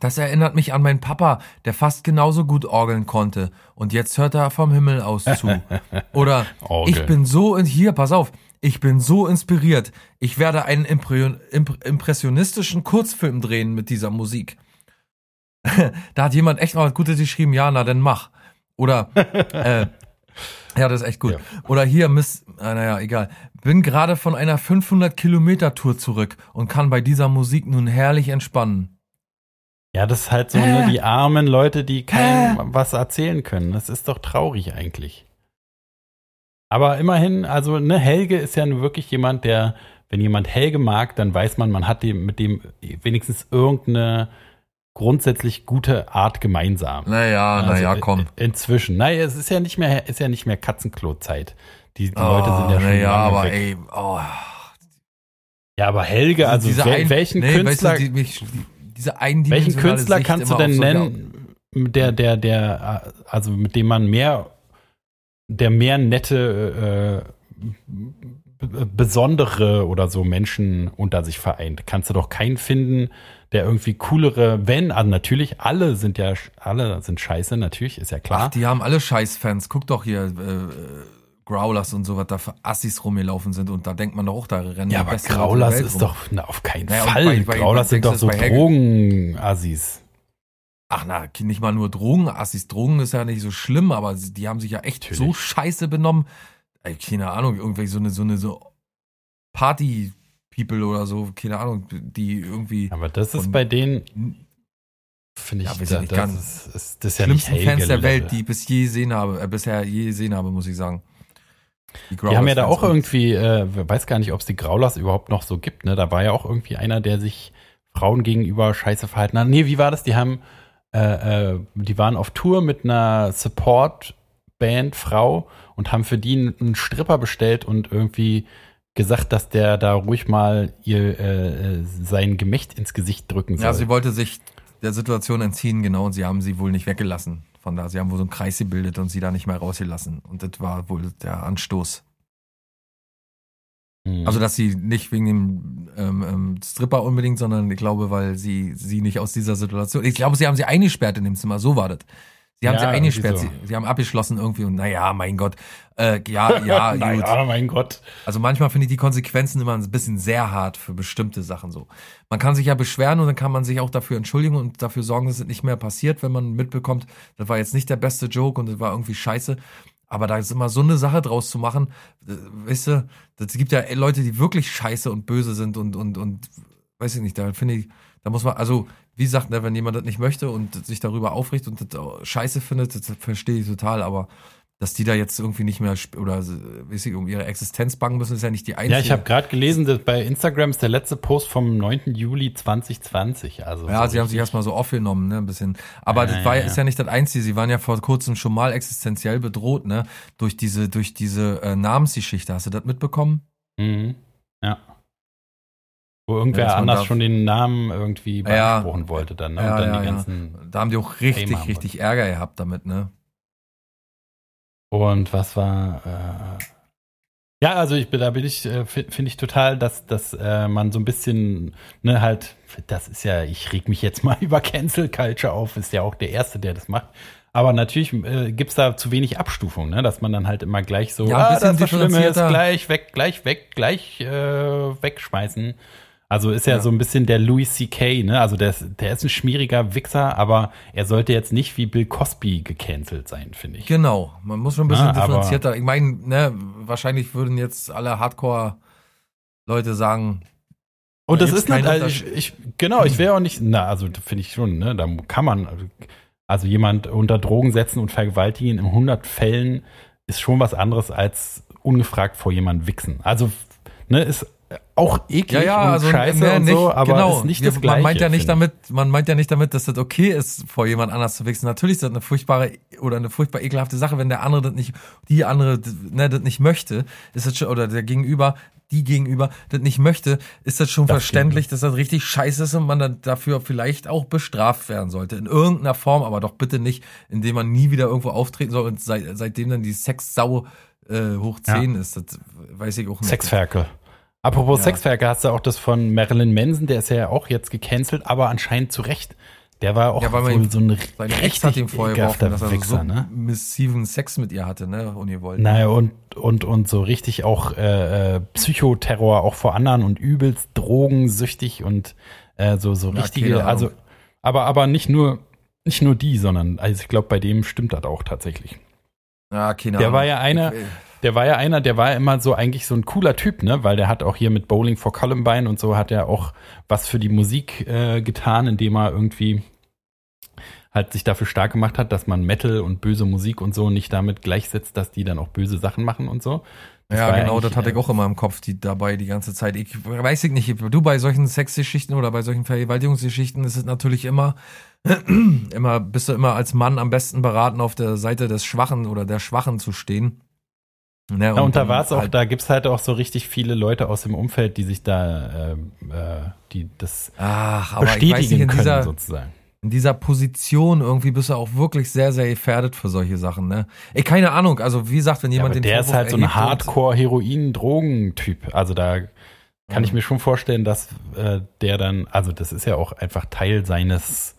Das erinnert mich an meinen Papa, der fast genauso gut orgeln konnte. Und jetzt hört er vom Himmel aus zu. Oder ich bin so in, hier, pass auf, ich bin so inspiriert. Ich werde einen Impre- imp impressionistischen Kurzfilm drehen mit dieser Musik. da hat jemand echt mal was Gutes geschrieben, ja, na dann mach. Oder, äh, ja, das ist echt gut. Ja. Oder hier, Miss, ah, naja, egal. Bin gerade von einer 500 Kilometer Tour zurück und kann bei dieser Musik nun herrlich entspannen. Ja, das ist halt so, ne, die armen Leute, die keinem was erzählen können. Das ist doch traurig eigentlich. Aber immerhin, also, ne, Helge ist ja nun wirklich jemand, der, wenn jemand Helge mag, dann weiß man, man hat dem, mit dem wenigstens irgendeine grundsätzlich gute Art gemeinsam. Naja, Also, naja, äh, komm. Inzwischen. Naja, es ist ja nicht mehr, ist ja nicht mehr Katzenklo-Zeit. Die, die Leute sind ja schon naja, lange aber weg. ey, oh. Ja, aber Helge, also Diese wel, ein- welchen nee, Künstler, weißt du, die, mich, diese welchen eindimensionale Künstler Sicht kannst du denn solche- nennen, der, der, der, also mit dem man mehr, der mehr nette, äh, besondere oder so Menschen unter sich vereint? Kannst du doch keinen finden, der irgendwie coolere, wenn, also natürlich, alle sind ja, alle sind scheiße, natürlich, ist ja klar. Ach, die haben alle Scheißfans. Guck doch hier, äh, Growlers und so, was da für Assis rumgelaufen sind. Und da denkt man doch auch, da rennen ja, aber Welt ist rum. doch na, auf keinen Naja, Fall. bei- bei- Graulas sind doch so? Drogenassis. Ach na, nicht mal nur Drogen. Assis Drogen ist ja nicht so schlimm, aber die haben sich ja echt Natürlich. so scheiße benommen. Ey, keine Ahnung, irgendwie so eine, so eine, so Party-People oder so, keine Ahnung, die irgendwie Aber das ist bei denen, finde ich, Ja, da, nicht, das, ganz ist, ist, das ist ja nicht schlimmsten Fans der. Welt, die ich bis je gesehen habe, äh, bisher je gesehen habe, muss ich sagen. Die haben ja da auch irgendwie, äh, weiß gar nicht, ob es die Graulers überhaupt noch so gibt, ne? Da war ja auch irgendwie einer, der sich Frauen gegenüber scheiße verhalten hat. Nee, wie war das? Die haben, äh, äh, die waren auf Tour mit einer Support-Band Frau und haben für die einen Stripper bestellt und irgendwie gesagt, dass der da ruhig mal ihr äh, sein Gemächt ins Gesicht drücken soll. Ja, sie wollte sich der Situation entziehen, genau, und sie haben sie wohl nicht weggelassen. von da. Sie haben wohl so einen Kreis gebildet und sie da nicht mehr rausgelassen. Und das war wohl der Anstoß. Hm. Also, dass sie nicht wegen dem ähm, ähm, Stripper unbedingt, sondern ich glaube, weil sie sie nicht aus dieser Situation. Ich glaube, sie haben sie eingesperrt in dem Zimmer. So war das. Sie haben Ja, sie eingesperrt. irgendwie Sie, sie haben abgeschlossen irgendwie und naja, mein Gott. Äh, ja, ja, gut. naja, mein Gott. Also manchmal finde ich die Konsequenzen immer ein bisschen sehr hart für bestimmte Sachen so. Man kann sich ja beschweren und dann kann man sich auch dafür entschuldigen und dafür sorgen, dass es nicht mehr passiert, wenn man mitbekommt, das war jetzt nicht der beste Joke und das war irgendwie scheiße. Aber da ist immer so eine Sache draus zu machen, äh, weißt du, das gibt ja Leute, die wirklich scheiße und böse sind und, und, und, weiß ich nicht, da finde ich, da muss man, also, wie gesagt, ne, wenn jemand das nicht möchte und sich darüber aufricht und das scheiße findet, das verstehe ich total, aber dass die da jetzt irgendwie nicht mehr oder äh, weiß ich, um ihre Existenz bangen müssen, ist ja nicht die einzige. Ja, ich habe gerade gelesen, dass bei Instagram ist der letzte Post vom 9. Juli 2020. Also Ja, so sie haben sich erstmal so aufgenommen, ne, ein bisschen. Aber Ja, das war, ja, ist ja. ja nicht das Einzige. Sie waren ja vor kurzem schon mal existenziell bedroht, ne, durch diese, durch diese äh, Namensgeschichte. Hast du das mitbekommen? Mhm. Ja. Wo irgendwer Ja, anders darf- schon den Namen irgendwie Ja. beanspruchen wollte dann, ne? Ja, Und dann ja, die ja. ganzen. Da haben die auch richtig, Fame richtig Ärger gehabt damit, ne? Und was war. Äh, ja, also ich bin, da bin ich, äh, fi- finde ich total, dass, dass äh, man so ein bisschen, ne, halt, das ist ja, ich reg mich jetzt mal über Cancel Culture auf, ist ja auch der Erste, der das macht. Aber natürlich äh, gibt's da zu wenig Abstufung, ne? dass man dann halt immer gleich so, Ja, ein ah, das ist Schlimme ist differenzierter. gleich weg, gleich weg, gleich äh, wegschmeißen. Also ist ja, Ja. so ein bisschen der Louis C.K., ne? Also der ist, der ist ein schmieriger Wichser, aber er sollte jetzt nicht wie Bill Cosby gecancelt sein, finde ich. Genau. Man muss schon ein bisschen Ah, aber- differenzierter. Ich meine, ne, wahrscheinlich würden jetzt alle Hardcore-Leute sagen, Und Da das ist nicht, keinen also ich, ich, genau, ich wäre auch nicht, na, also finde ich schon, ne, da kann man, also jemand unter Drogen setzen und vergewaltigen in 100 Fällen ist schon was anderes als ungefragt vor jemand wichsen. Also, ne, ist auch eklig Ja, ja, und also scheiße ne, und nicht, so, aber genau. ist nicht das Gleiche. Man meint ja nicht damit, man meint ja nicht damit, dass das okay ist, vor jemand anders zu wichsen. Natürlich ist das eine furchtbare oder eine furchtbar ekelhafte Sache, wenn der andere das nicht, die andere, ne, das nicht möchte, ist das schon, oder der Gegenüber, die Gegenüber das nicht möchte, ist das schon Das verständlich, dass das richtig scheiße ist und man dann dafür vielleicht auch bestraft werden sollte. In irgendeiner Form, aber doch bitte nicht, indem man nie wieder irgendwo auftreten soll und seit, seitdem dann die Sexsau äh, hoch 10 ist. Das weiß ich auch nicht. Sexferkel. Apropos Ja. Sexferkel, hast du auch das von Marilyn Manson, der ist ja auch jetzt gecancelt, aber anscheinend zu Recht. Der war auch Ja, weil man wohl ihm- so ein richtig hat ihm vorher geworfen, dass er Wichser, so ne? missiven Sex mit ihr hatte, ne, ungewollt. Naja, und, und, und so richtig auch äh, äh, Psychoterror auch vor anderen und übelst drogensüchtig und äh, so, so Ja, richtige, also, aber, aber nicht nur, nicht nur die, sondern, also ich glaube, bei dem stimmt das auch tatsächlich. Ja, keine Der Ahnung. war ja einer, der war ja einer, der war immer so eigentlich so ein cooler Typ, ne? Weil der hat auch hier mit Bowling for Columbine und so hat er auch was für die Musik äh, getan, indem er irgendwie halt sich dafür stark gemacht hat, dass man Metal und böse Musik und so nicht damit gleichsetzt, dass die dann auch böse Sachen machen und so. Das ja, genau, das hatte ich äh, auch immer im Kopf, die dabei die ganze Zeit. Ich weiß ich nicht, du bei solchen Sexgeschichten oder bei solchen Vergewaltigungsgeschichten ist es natürlich immer, immer, bist du immer als Mann am besten beraten, auf der Seite des Schwachen oder der Schwachen zu stehen. Ne, Ja, und da dann war es auch, halt- da gibt's halt auch so richtig viele Leute aus dem Umfeld, die sich da, äh, äh, die das Ach, aber ich weiß nicht, bestätigen in können dieser, sozusagen. In dieser Position irgendwie bist du auch wirklich sehr, sehr gefährdet für solche Sachen, ne? Ey, keine Ahnung, also wie gesagt, wenn Ja, jemand aber den der ist Vorwurf halt so ein Hardcore-Heroin-Drogen-Typ. Also da kann ich Mhm. mir schon vorstellen, dass äh, der dann, also das ist ja auch einfach Teil seines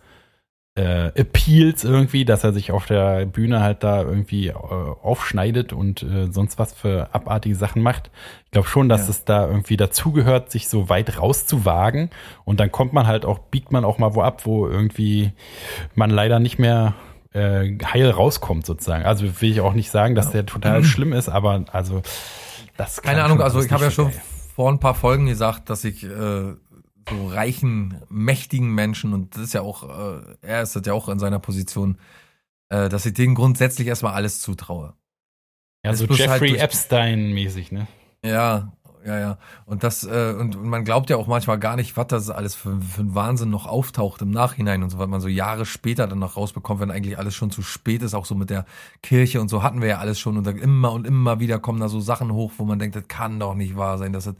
äh, Appeals irgendwie, dass er sich auf der Bühne halt da irgendwie äh, aufschneidet und äh, sonst was für abartige Sachen macht. Ich glaube schon, dass Ja. es da irgendwie dazugehört, sich so weit rauszuwagen und dann kommt man halt auch, biegt man auch mal wo ab, wo irgendwie man leider nicht mehr äh, heil rauskommt sozusagen. Also will ich auch nicht sagen, dass der total schlimm ist, aber also das kann Keine Ahnung, also ich habe ja schon vor ein paar Folgen gesagt, dass ich äh, reichen, mächtigen Menschen, und das ist ja auch, äh, er ist das ja auch in seiner Position, äh, dass ich denen grundsätzlich erstmal alles zutraue. ja, so halt Jeffrey durch- Epstein mäßig, ne? Ja, ja, ja. Und das, äh, und, und man glaubt ja auch manchmal gar nicht, was das alles für, für ein Wahnsinn noch auftaucht im Nachhinein und so, was man so Jahre später dann noch rausbekommt, wenn eigentlich alles schon zu spät ist, auch so mit der Kirche und so hatten wir ja alles schon und dann immer und immer wieder kommen da so Sachen hoch, wo man denkt, das kann doch nicht wahr sein, dass das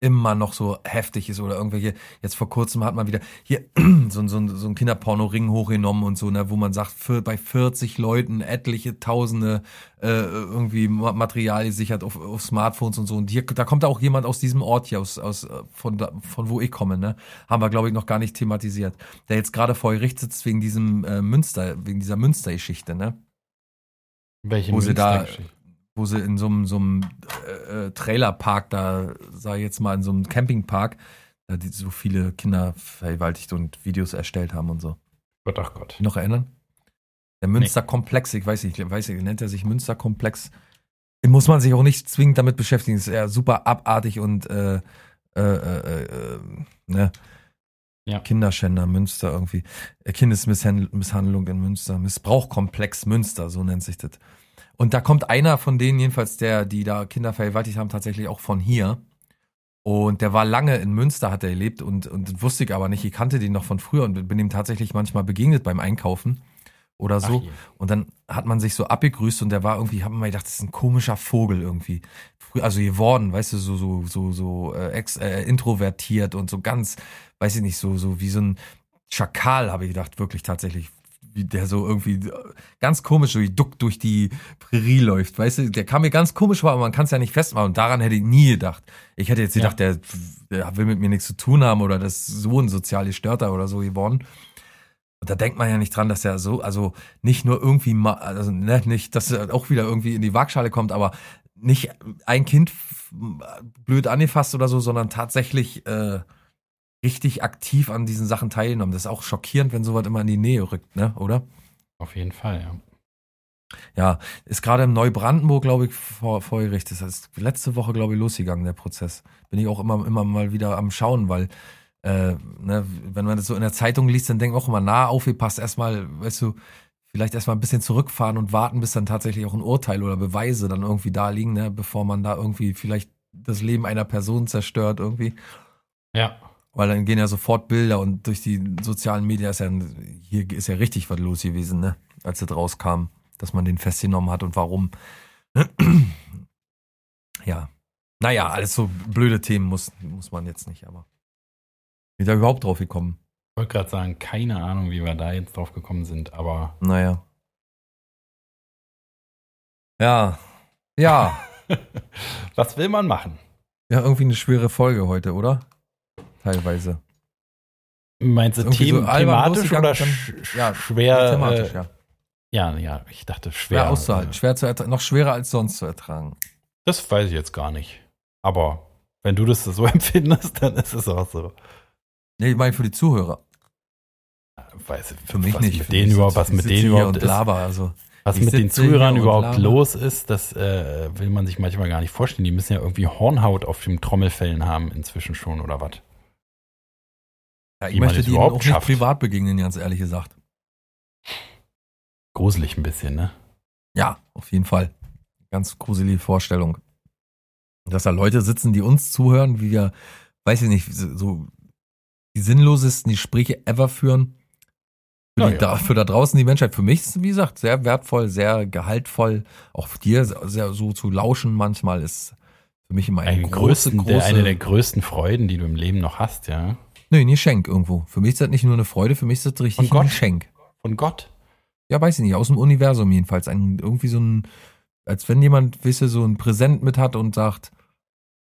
immer noch so heftig ist oder irgendwelche, jetzt vor kurzem hat man wieder hier so, so, so ein Kinderporno-Ring hochgenommen und so, ne, wo man sagt, für, bei 40 Leuten etliche Tausende äh, irgendwie Material gesichert auf, auf Smartphones und so. Und hier, da kommt auch jemand aus diesem Ort hier, aus, aus von, da, von wo ich komme, ne? Haben wir, glaube ich, noch gar nicht thematisiert. Der jetzt gerade vor Gericht sitzt wegen diesem äh, Münster, wegen dieser Münster-Geschichte, ne? Welche Münstergeschichte? Wo sie in so einem, so einem äh, äh, Trailerpark da, sag ich jetzt mal, in so einem Campingpark, da die so viele Kinder vergewaltigt und Videos erstellt haben und so. Gott, ach Gott. Noch erinnern? Der Münsterkomplex, ich weiß nicht, ich weiß nicht, nennt er sich Münsterkomplex? Muss man sich auch nicht zwingend damit beschäftigen, ist eher super abartig und äh, äh, äh, äh, ne? Ja. Kinderschänder Münster irgendwie. Äh, Kindesmisshandlung in Münster. Missbrauchkomplex Münster, so nennt sich das. Und da kommt einer von denen jedenfalls, der, die da Kinder vergewaltigt haben, tatsächlich auch von hier. Und der war lange in Münster, hat er gelebt und, und wusste ich aber nicht. Ich kannte den noch von früher und bin ihm tatsächlich manchmal begegnet beim Einkaufen oder so. Und dann hat man sich so abgegrüßt und der war irgendwie, man mal gedacht, das ist ein komischer Vogel irgendwie. Früher, also geworden, weißt du, so, so, so, so äh, ex, äh, introvertiert und so ganz, weiß ich nicht, so, so wie so ein Schakal, habe ich gedacht, wirklich tatsächlich der so irgendwie ganz komisch durch, duck durch die Prärie läuft, weißt du, der kam mir ganz komisch vor, aber man kann es ja nicht festmachen und daran hätte ich nie gedacht. Ich hätte jetzt Ja. gedacht, der, der will mit mir nichts zu tun haben oder das ist so ein sozial gestörter oder so geworden. Und da denkt man ja nicht dran, dass er so, also nicht nur irgendwie mal, also ne, nicht, dass er auch wieder irgendwie in die Waagschale kommt, aber nicht ein Kind blöd angefasst oder so, sondern tatsächlich äh, richtig aktiv an diesen Sachen teilgenommen. Das ist auch schockierend, wenn sowas immer in die Nähe rückt, ne, oder? Auf jeden Fall, ja. Ja, ist gerade im Neubrandenburg, glaube ich, vor, vor Gericht. Das ist letzte Woche, glaube ich, losgegangen, der Prozess. Bin ich auch immer, immer mal wieder am Schauen, weil, äh, ne, wenn man das so in der Zeitung liest, dann denkt man auch immer, na, aufgepasst, erstmal, weißt du, vielleicht erstmal ein bisschen zurückfahren und warten, bis dann tatsächlich auch ein Urteil oder Beweise dann irgendwie da liegen, ne, bevor man da irgendwie vielleicht das Leben einer Person zerstört irgendwie. Ja. Weil dann gehen ja sofort Bilder und durch die sozialen Medien ist ja, hier ist ja richtig was los gewesen, ne? Als das rauskam, dass man den festgenommen hat und warum. ja. Naja, alles so blöde Themen muss, muss man jetzt nicht, aber. Wie da überhaupt drauf gekommen? Ich wollte gerade sagen, keine Ahnung, wie wir da jetzt drauf gekommen sind, aber Naja. Ja. Ja. was will man machen? Ja, irgendwie eine schwere Folge heute, oder? Teilweise. Meinst du so them albern thematisch oder sch ja, schwer? Thematisch, äh, ja. ja, ja, ich dachte schwer. Schwer auszuhalten. äh, Schwer zu noch schwerer als sonst zu ertragen. Das weiß ich jetzt gar nicht. Aber wenn du das so empfindest, dann ist es auch so. Nee, ich meine für die Zuhörer. Weiß, Für mich was nicht. Mit Für denen mich überhaupt, was ich mit denen überhaupt ist, laber, also. was ich mit den Zuhörern überhaupt laber. los ist, das äh, will man sich manchmal gar nicht vorstellen. Die müssen ja irgendwie Hornhaut auf den Trommelfällen haben inzwischen schon oder was. Ja, ich Wie möchte die überhaupt auch nicht schafft. privat begegnen, ganz ehrlich gesagt. Gruselig ein bisschen, ne? Ja, auf jeden Fall. Ganz gruselige Vorstellung. Dass da Leute sitzen, die uns zuhören, wie wir, weiß ich nicht, so die sinnlosesten Gespräche ever führen. Für, Ja, die, ja. Da, für da draußen die Menschheit. Für mich ist es, wie gesagt, sehr wertvoll, sehr gehaltvoll. Auch dir sehr so zu lauschen manchmal ist für mich immer eine Ein große, größten, große. der, eine der größten Freuden, die du im Leben noch hast, ja. Nee, ein Geschenk irgendwo. Für mich ist das nicht nur eine Freude, für mich ist das richtig Von ein Gott? Geschenk. Von Gott. Ja, weiß ich nicht, aus dem Universum jedenfalls. Ein, irgendwie so ein, als wenn jemand, du, so ein Präsent mit hat und sagt,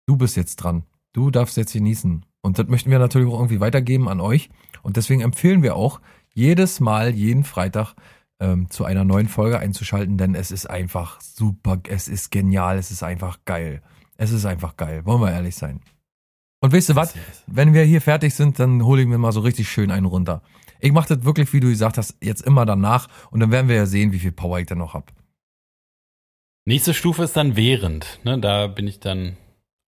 du bist jetzt dran. Du darfst jetzt genießen. Und das möchten wir natürlich auch irgendwie weitergeben an euch. Und deswegen empfehlen wir auch, jedes Mal, jeden Freitag ähm, zu einer neuen Folge einzuschalten, denn es ist einfach super, es ist genial, es ist einfach geil. Es ist einfach geil, wollen wir ehrlich sein. Und weißt du was? Wenn wir hier fertig sind, dann hole ich mir mal so richtig schön einen runter. Ich mache das wirklich, wie du gesagt hast, jetzt immer danach und dann werden wir ja sehen, wie viel Power ich dann noch hab. Nächste Stufe ist dann während, ne? Da bin ich dann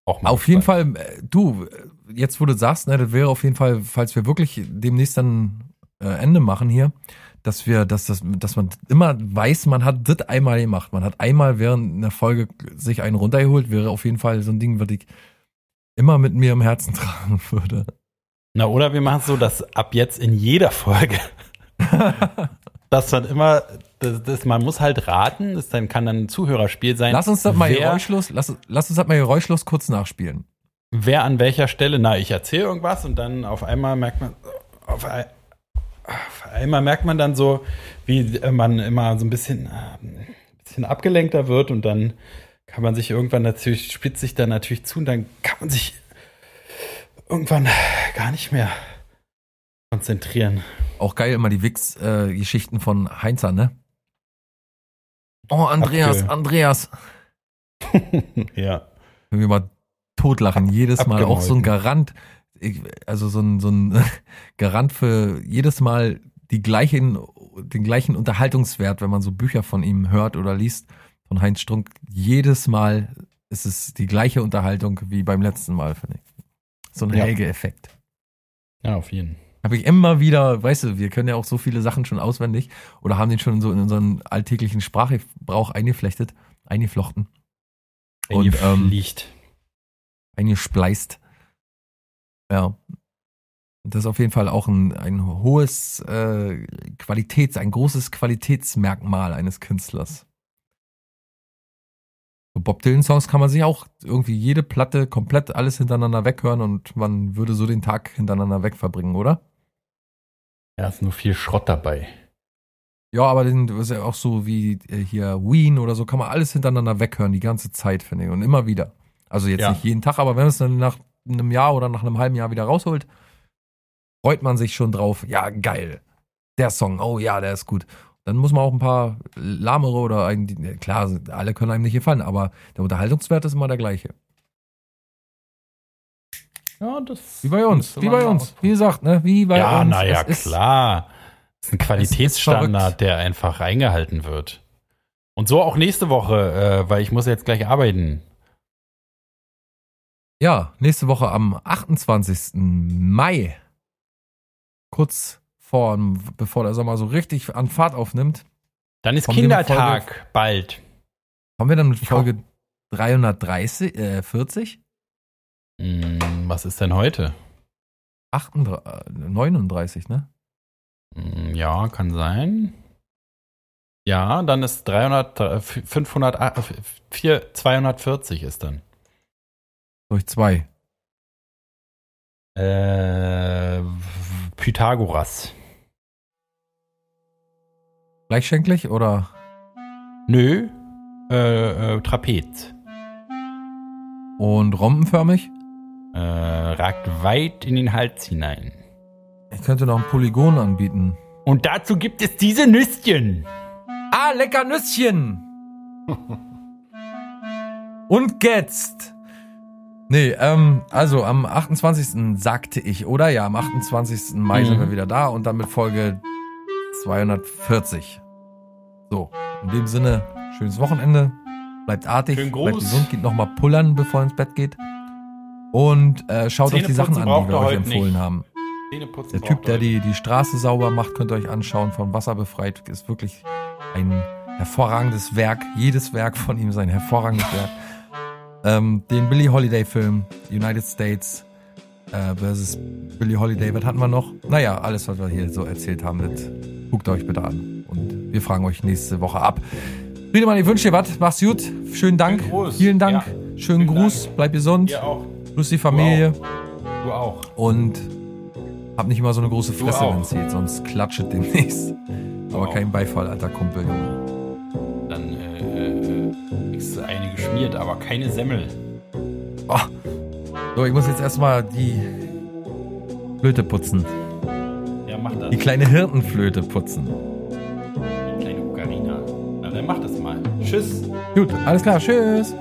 auch mal. Auf jeden. Fall, äh, du, jetzt wo du sagst, ne, das wäre auf jeden Fall, falls wir wirklich demnächst dann äh, Ende machen hier, dass wir, dass das, dass man immer weiß, man hat das einmal gemacht. Man hat einmal während einer Folge sich einen runtergeholt, wäre auf jeden Fall so ein Ding, was ich immer mit mir im Herzen tragen würde. Na, oder wir machen es so, dass ab jetzt in jeder Folge, dass man immer, das, das, man muss halt raten, das dann kann dann ein Zuhörerspiel sein. Lass uns das mal wer, geräuschlos, lass, lass uns das mal geräuschlos kurz nachspielen. wer an welcher Stelle, na, ich erzähle irgendwas und dann auf einmal merkt man, auf, ein, auf einmal merkt man dann so, wie man immer so ein bisschen, äh, ein bisschen abgelenkter wird und dann kann man sich irgendwann natürlich, spitzt sich dann natürlich zu und dann kann man sich irgendwann gar nicht mehr konzentrieren. Auch geil immer die Wix-Geschichten von Heinzer, ne? Oh, Andreas, Abge- Andreas. ja. Irgendwie mal totlachen, jedes Mal. Auch so ein. Garant, also so ein, so ein Garant für jedes Mal die gleichen, den gleichen Unterhaltungswert, wenn man so Bücher von ihm hört oder liest, von Heinz Strunk. Jedes Mal ist es die gleiche Unterhaltung wie beim letzten Mal, finde ich. So ein Ja. Helge-Effekt. Ja, auf jeden. Habe ich immer wieder, weißt du, wir können ja auch so viele Sachen schon auswendig oder haben den schon so in unseren alltäglichen Sprachgebrauch eingeflechtet, eingeflochten, Und, ähm, Liegt. eingespleist. Ja. Das ist auf jeden Fall auch ein, ein hohes äh, Qualitäts, ein großes Qualitätsmerkmal eines Künstlers. Bob Dylan Songs kann man sich auch irgendwie jede Platte komplett alles hintereinander weghören und man würde so den Tag hintereinander weg verbringen, oder? Ja, ist nur viel Schrott dabei. Ja, aber den ist ja auch so wie äh, hier Ween oder so, kann man alles hintereinander weghören, die ganze Zeit, finde ich. Und immer wieder. Also jetzt Ja. nicht jeden Tag, aber wenn man es dann nach einem Jahr oder nach einem halben Jahr wieder rausholt, freut man sich schon drauf. Ja, geil. Der Song, oh ja, der ist gut. Dann muss man auch ein paar lahmere oder ein, die- klar, alle können einem nicht gefallen, aber der Unterhaltungswert ist immer der gleiche. Ja, das. Wie bei uns, wie bei uns, wie gesagt, ne, wie bei ja, uns. naja, Es ist- klar. Das ist ein. Qualitätsstandard, der einfach eingehalten wird. Und so auch nächste Woche, äh, weil ich muss jetzt gleich arbeiten. Ja, nächste Woche am 28. Mai, kurz vor, bevor der Sommer so richtig an Fahrt aufnimmt, Dann ist Kindertag bald. kommen wir dann mit. Folge 330, äh, 40, Hm, was ist denn heute? 38, äh, 39, ne? Hm, ja, kann sein. Ja, dann ist 300, äh, 500, äh, 4, 240 ist dann. Durch zwei. Äh, Pythagoras. Gleichschenklich oder? Nö, äh, äh, Trapez. Und rompenförmig? Äh, ragt weit in den Hals hinein. Ich könnte noch ein Polygon anbieten. Und dazu gibt es diese Nüsschen. Ah, lecker Nüsschen! Und jetzt. Nee, ähm, also am 28. sagte ich, oder? Ja, am 28. Mai Mhm. sind wir wieder da und dann mit Folge 240. So, in dem Sinne, schönes Wochenende. Bleibt artig, Schönen bleibt gesund, geht nochmal pullern, bevor ihr ins Bett geht. Und äh, schaut euch die Sachen an, die wir euch empfohlen nicht. haben. Der Typ, der die, die Straße sauber macht, könnt ihr euch anschauen, von Wasser befreit, ist wirklich ein hervorragendes Werk. Jedes Werk von ihm ist ein hervorragendes Werk. Ähm, den Billie Holiday Film, United States äh, versus Billie Holiday, was hatten wir noch? Naja, alles, was wir hier so erzählt haben, das guckt euch bitte an. Und wir fragen euch nächste Woche ab. Friedemann, ich wünsche dir was. Mach's gut. Schönen Dank. Schönen Gruß. Vielen Dank. Ja. Schönen Schönen Gruß. Bleib gesund. Ihr auch. Grüß die Familie. Du auch. Und hab nicht immer so eine große Du Fresse, auch. wenn es geht, sonst klatscht demnächst. Aber auch. kein Beifall, alter Kumpel. Dann äh, äh, du eine geschmiert, aber keine Semmel. Oh. So, ich muss jetzt erstmal die Flöte putzen. Ja, mach das. Die kleine Hirtenflöte putzen. Tschüss. Gut, alles klar, tschüss.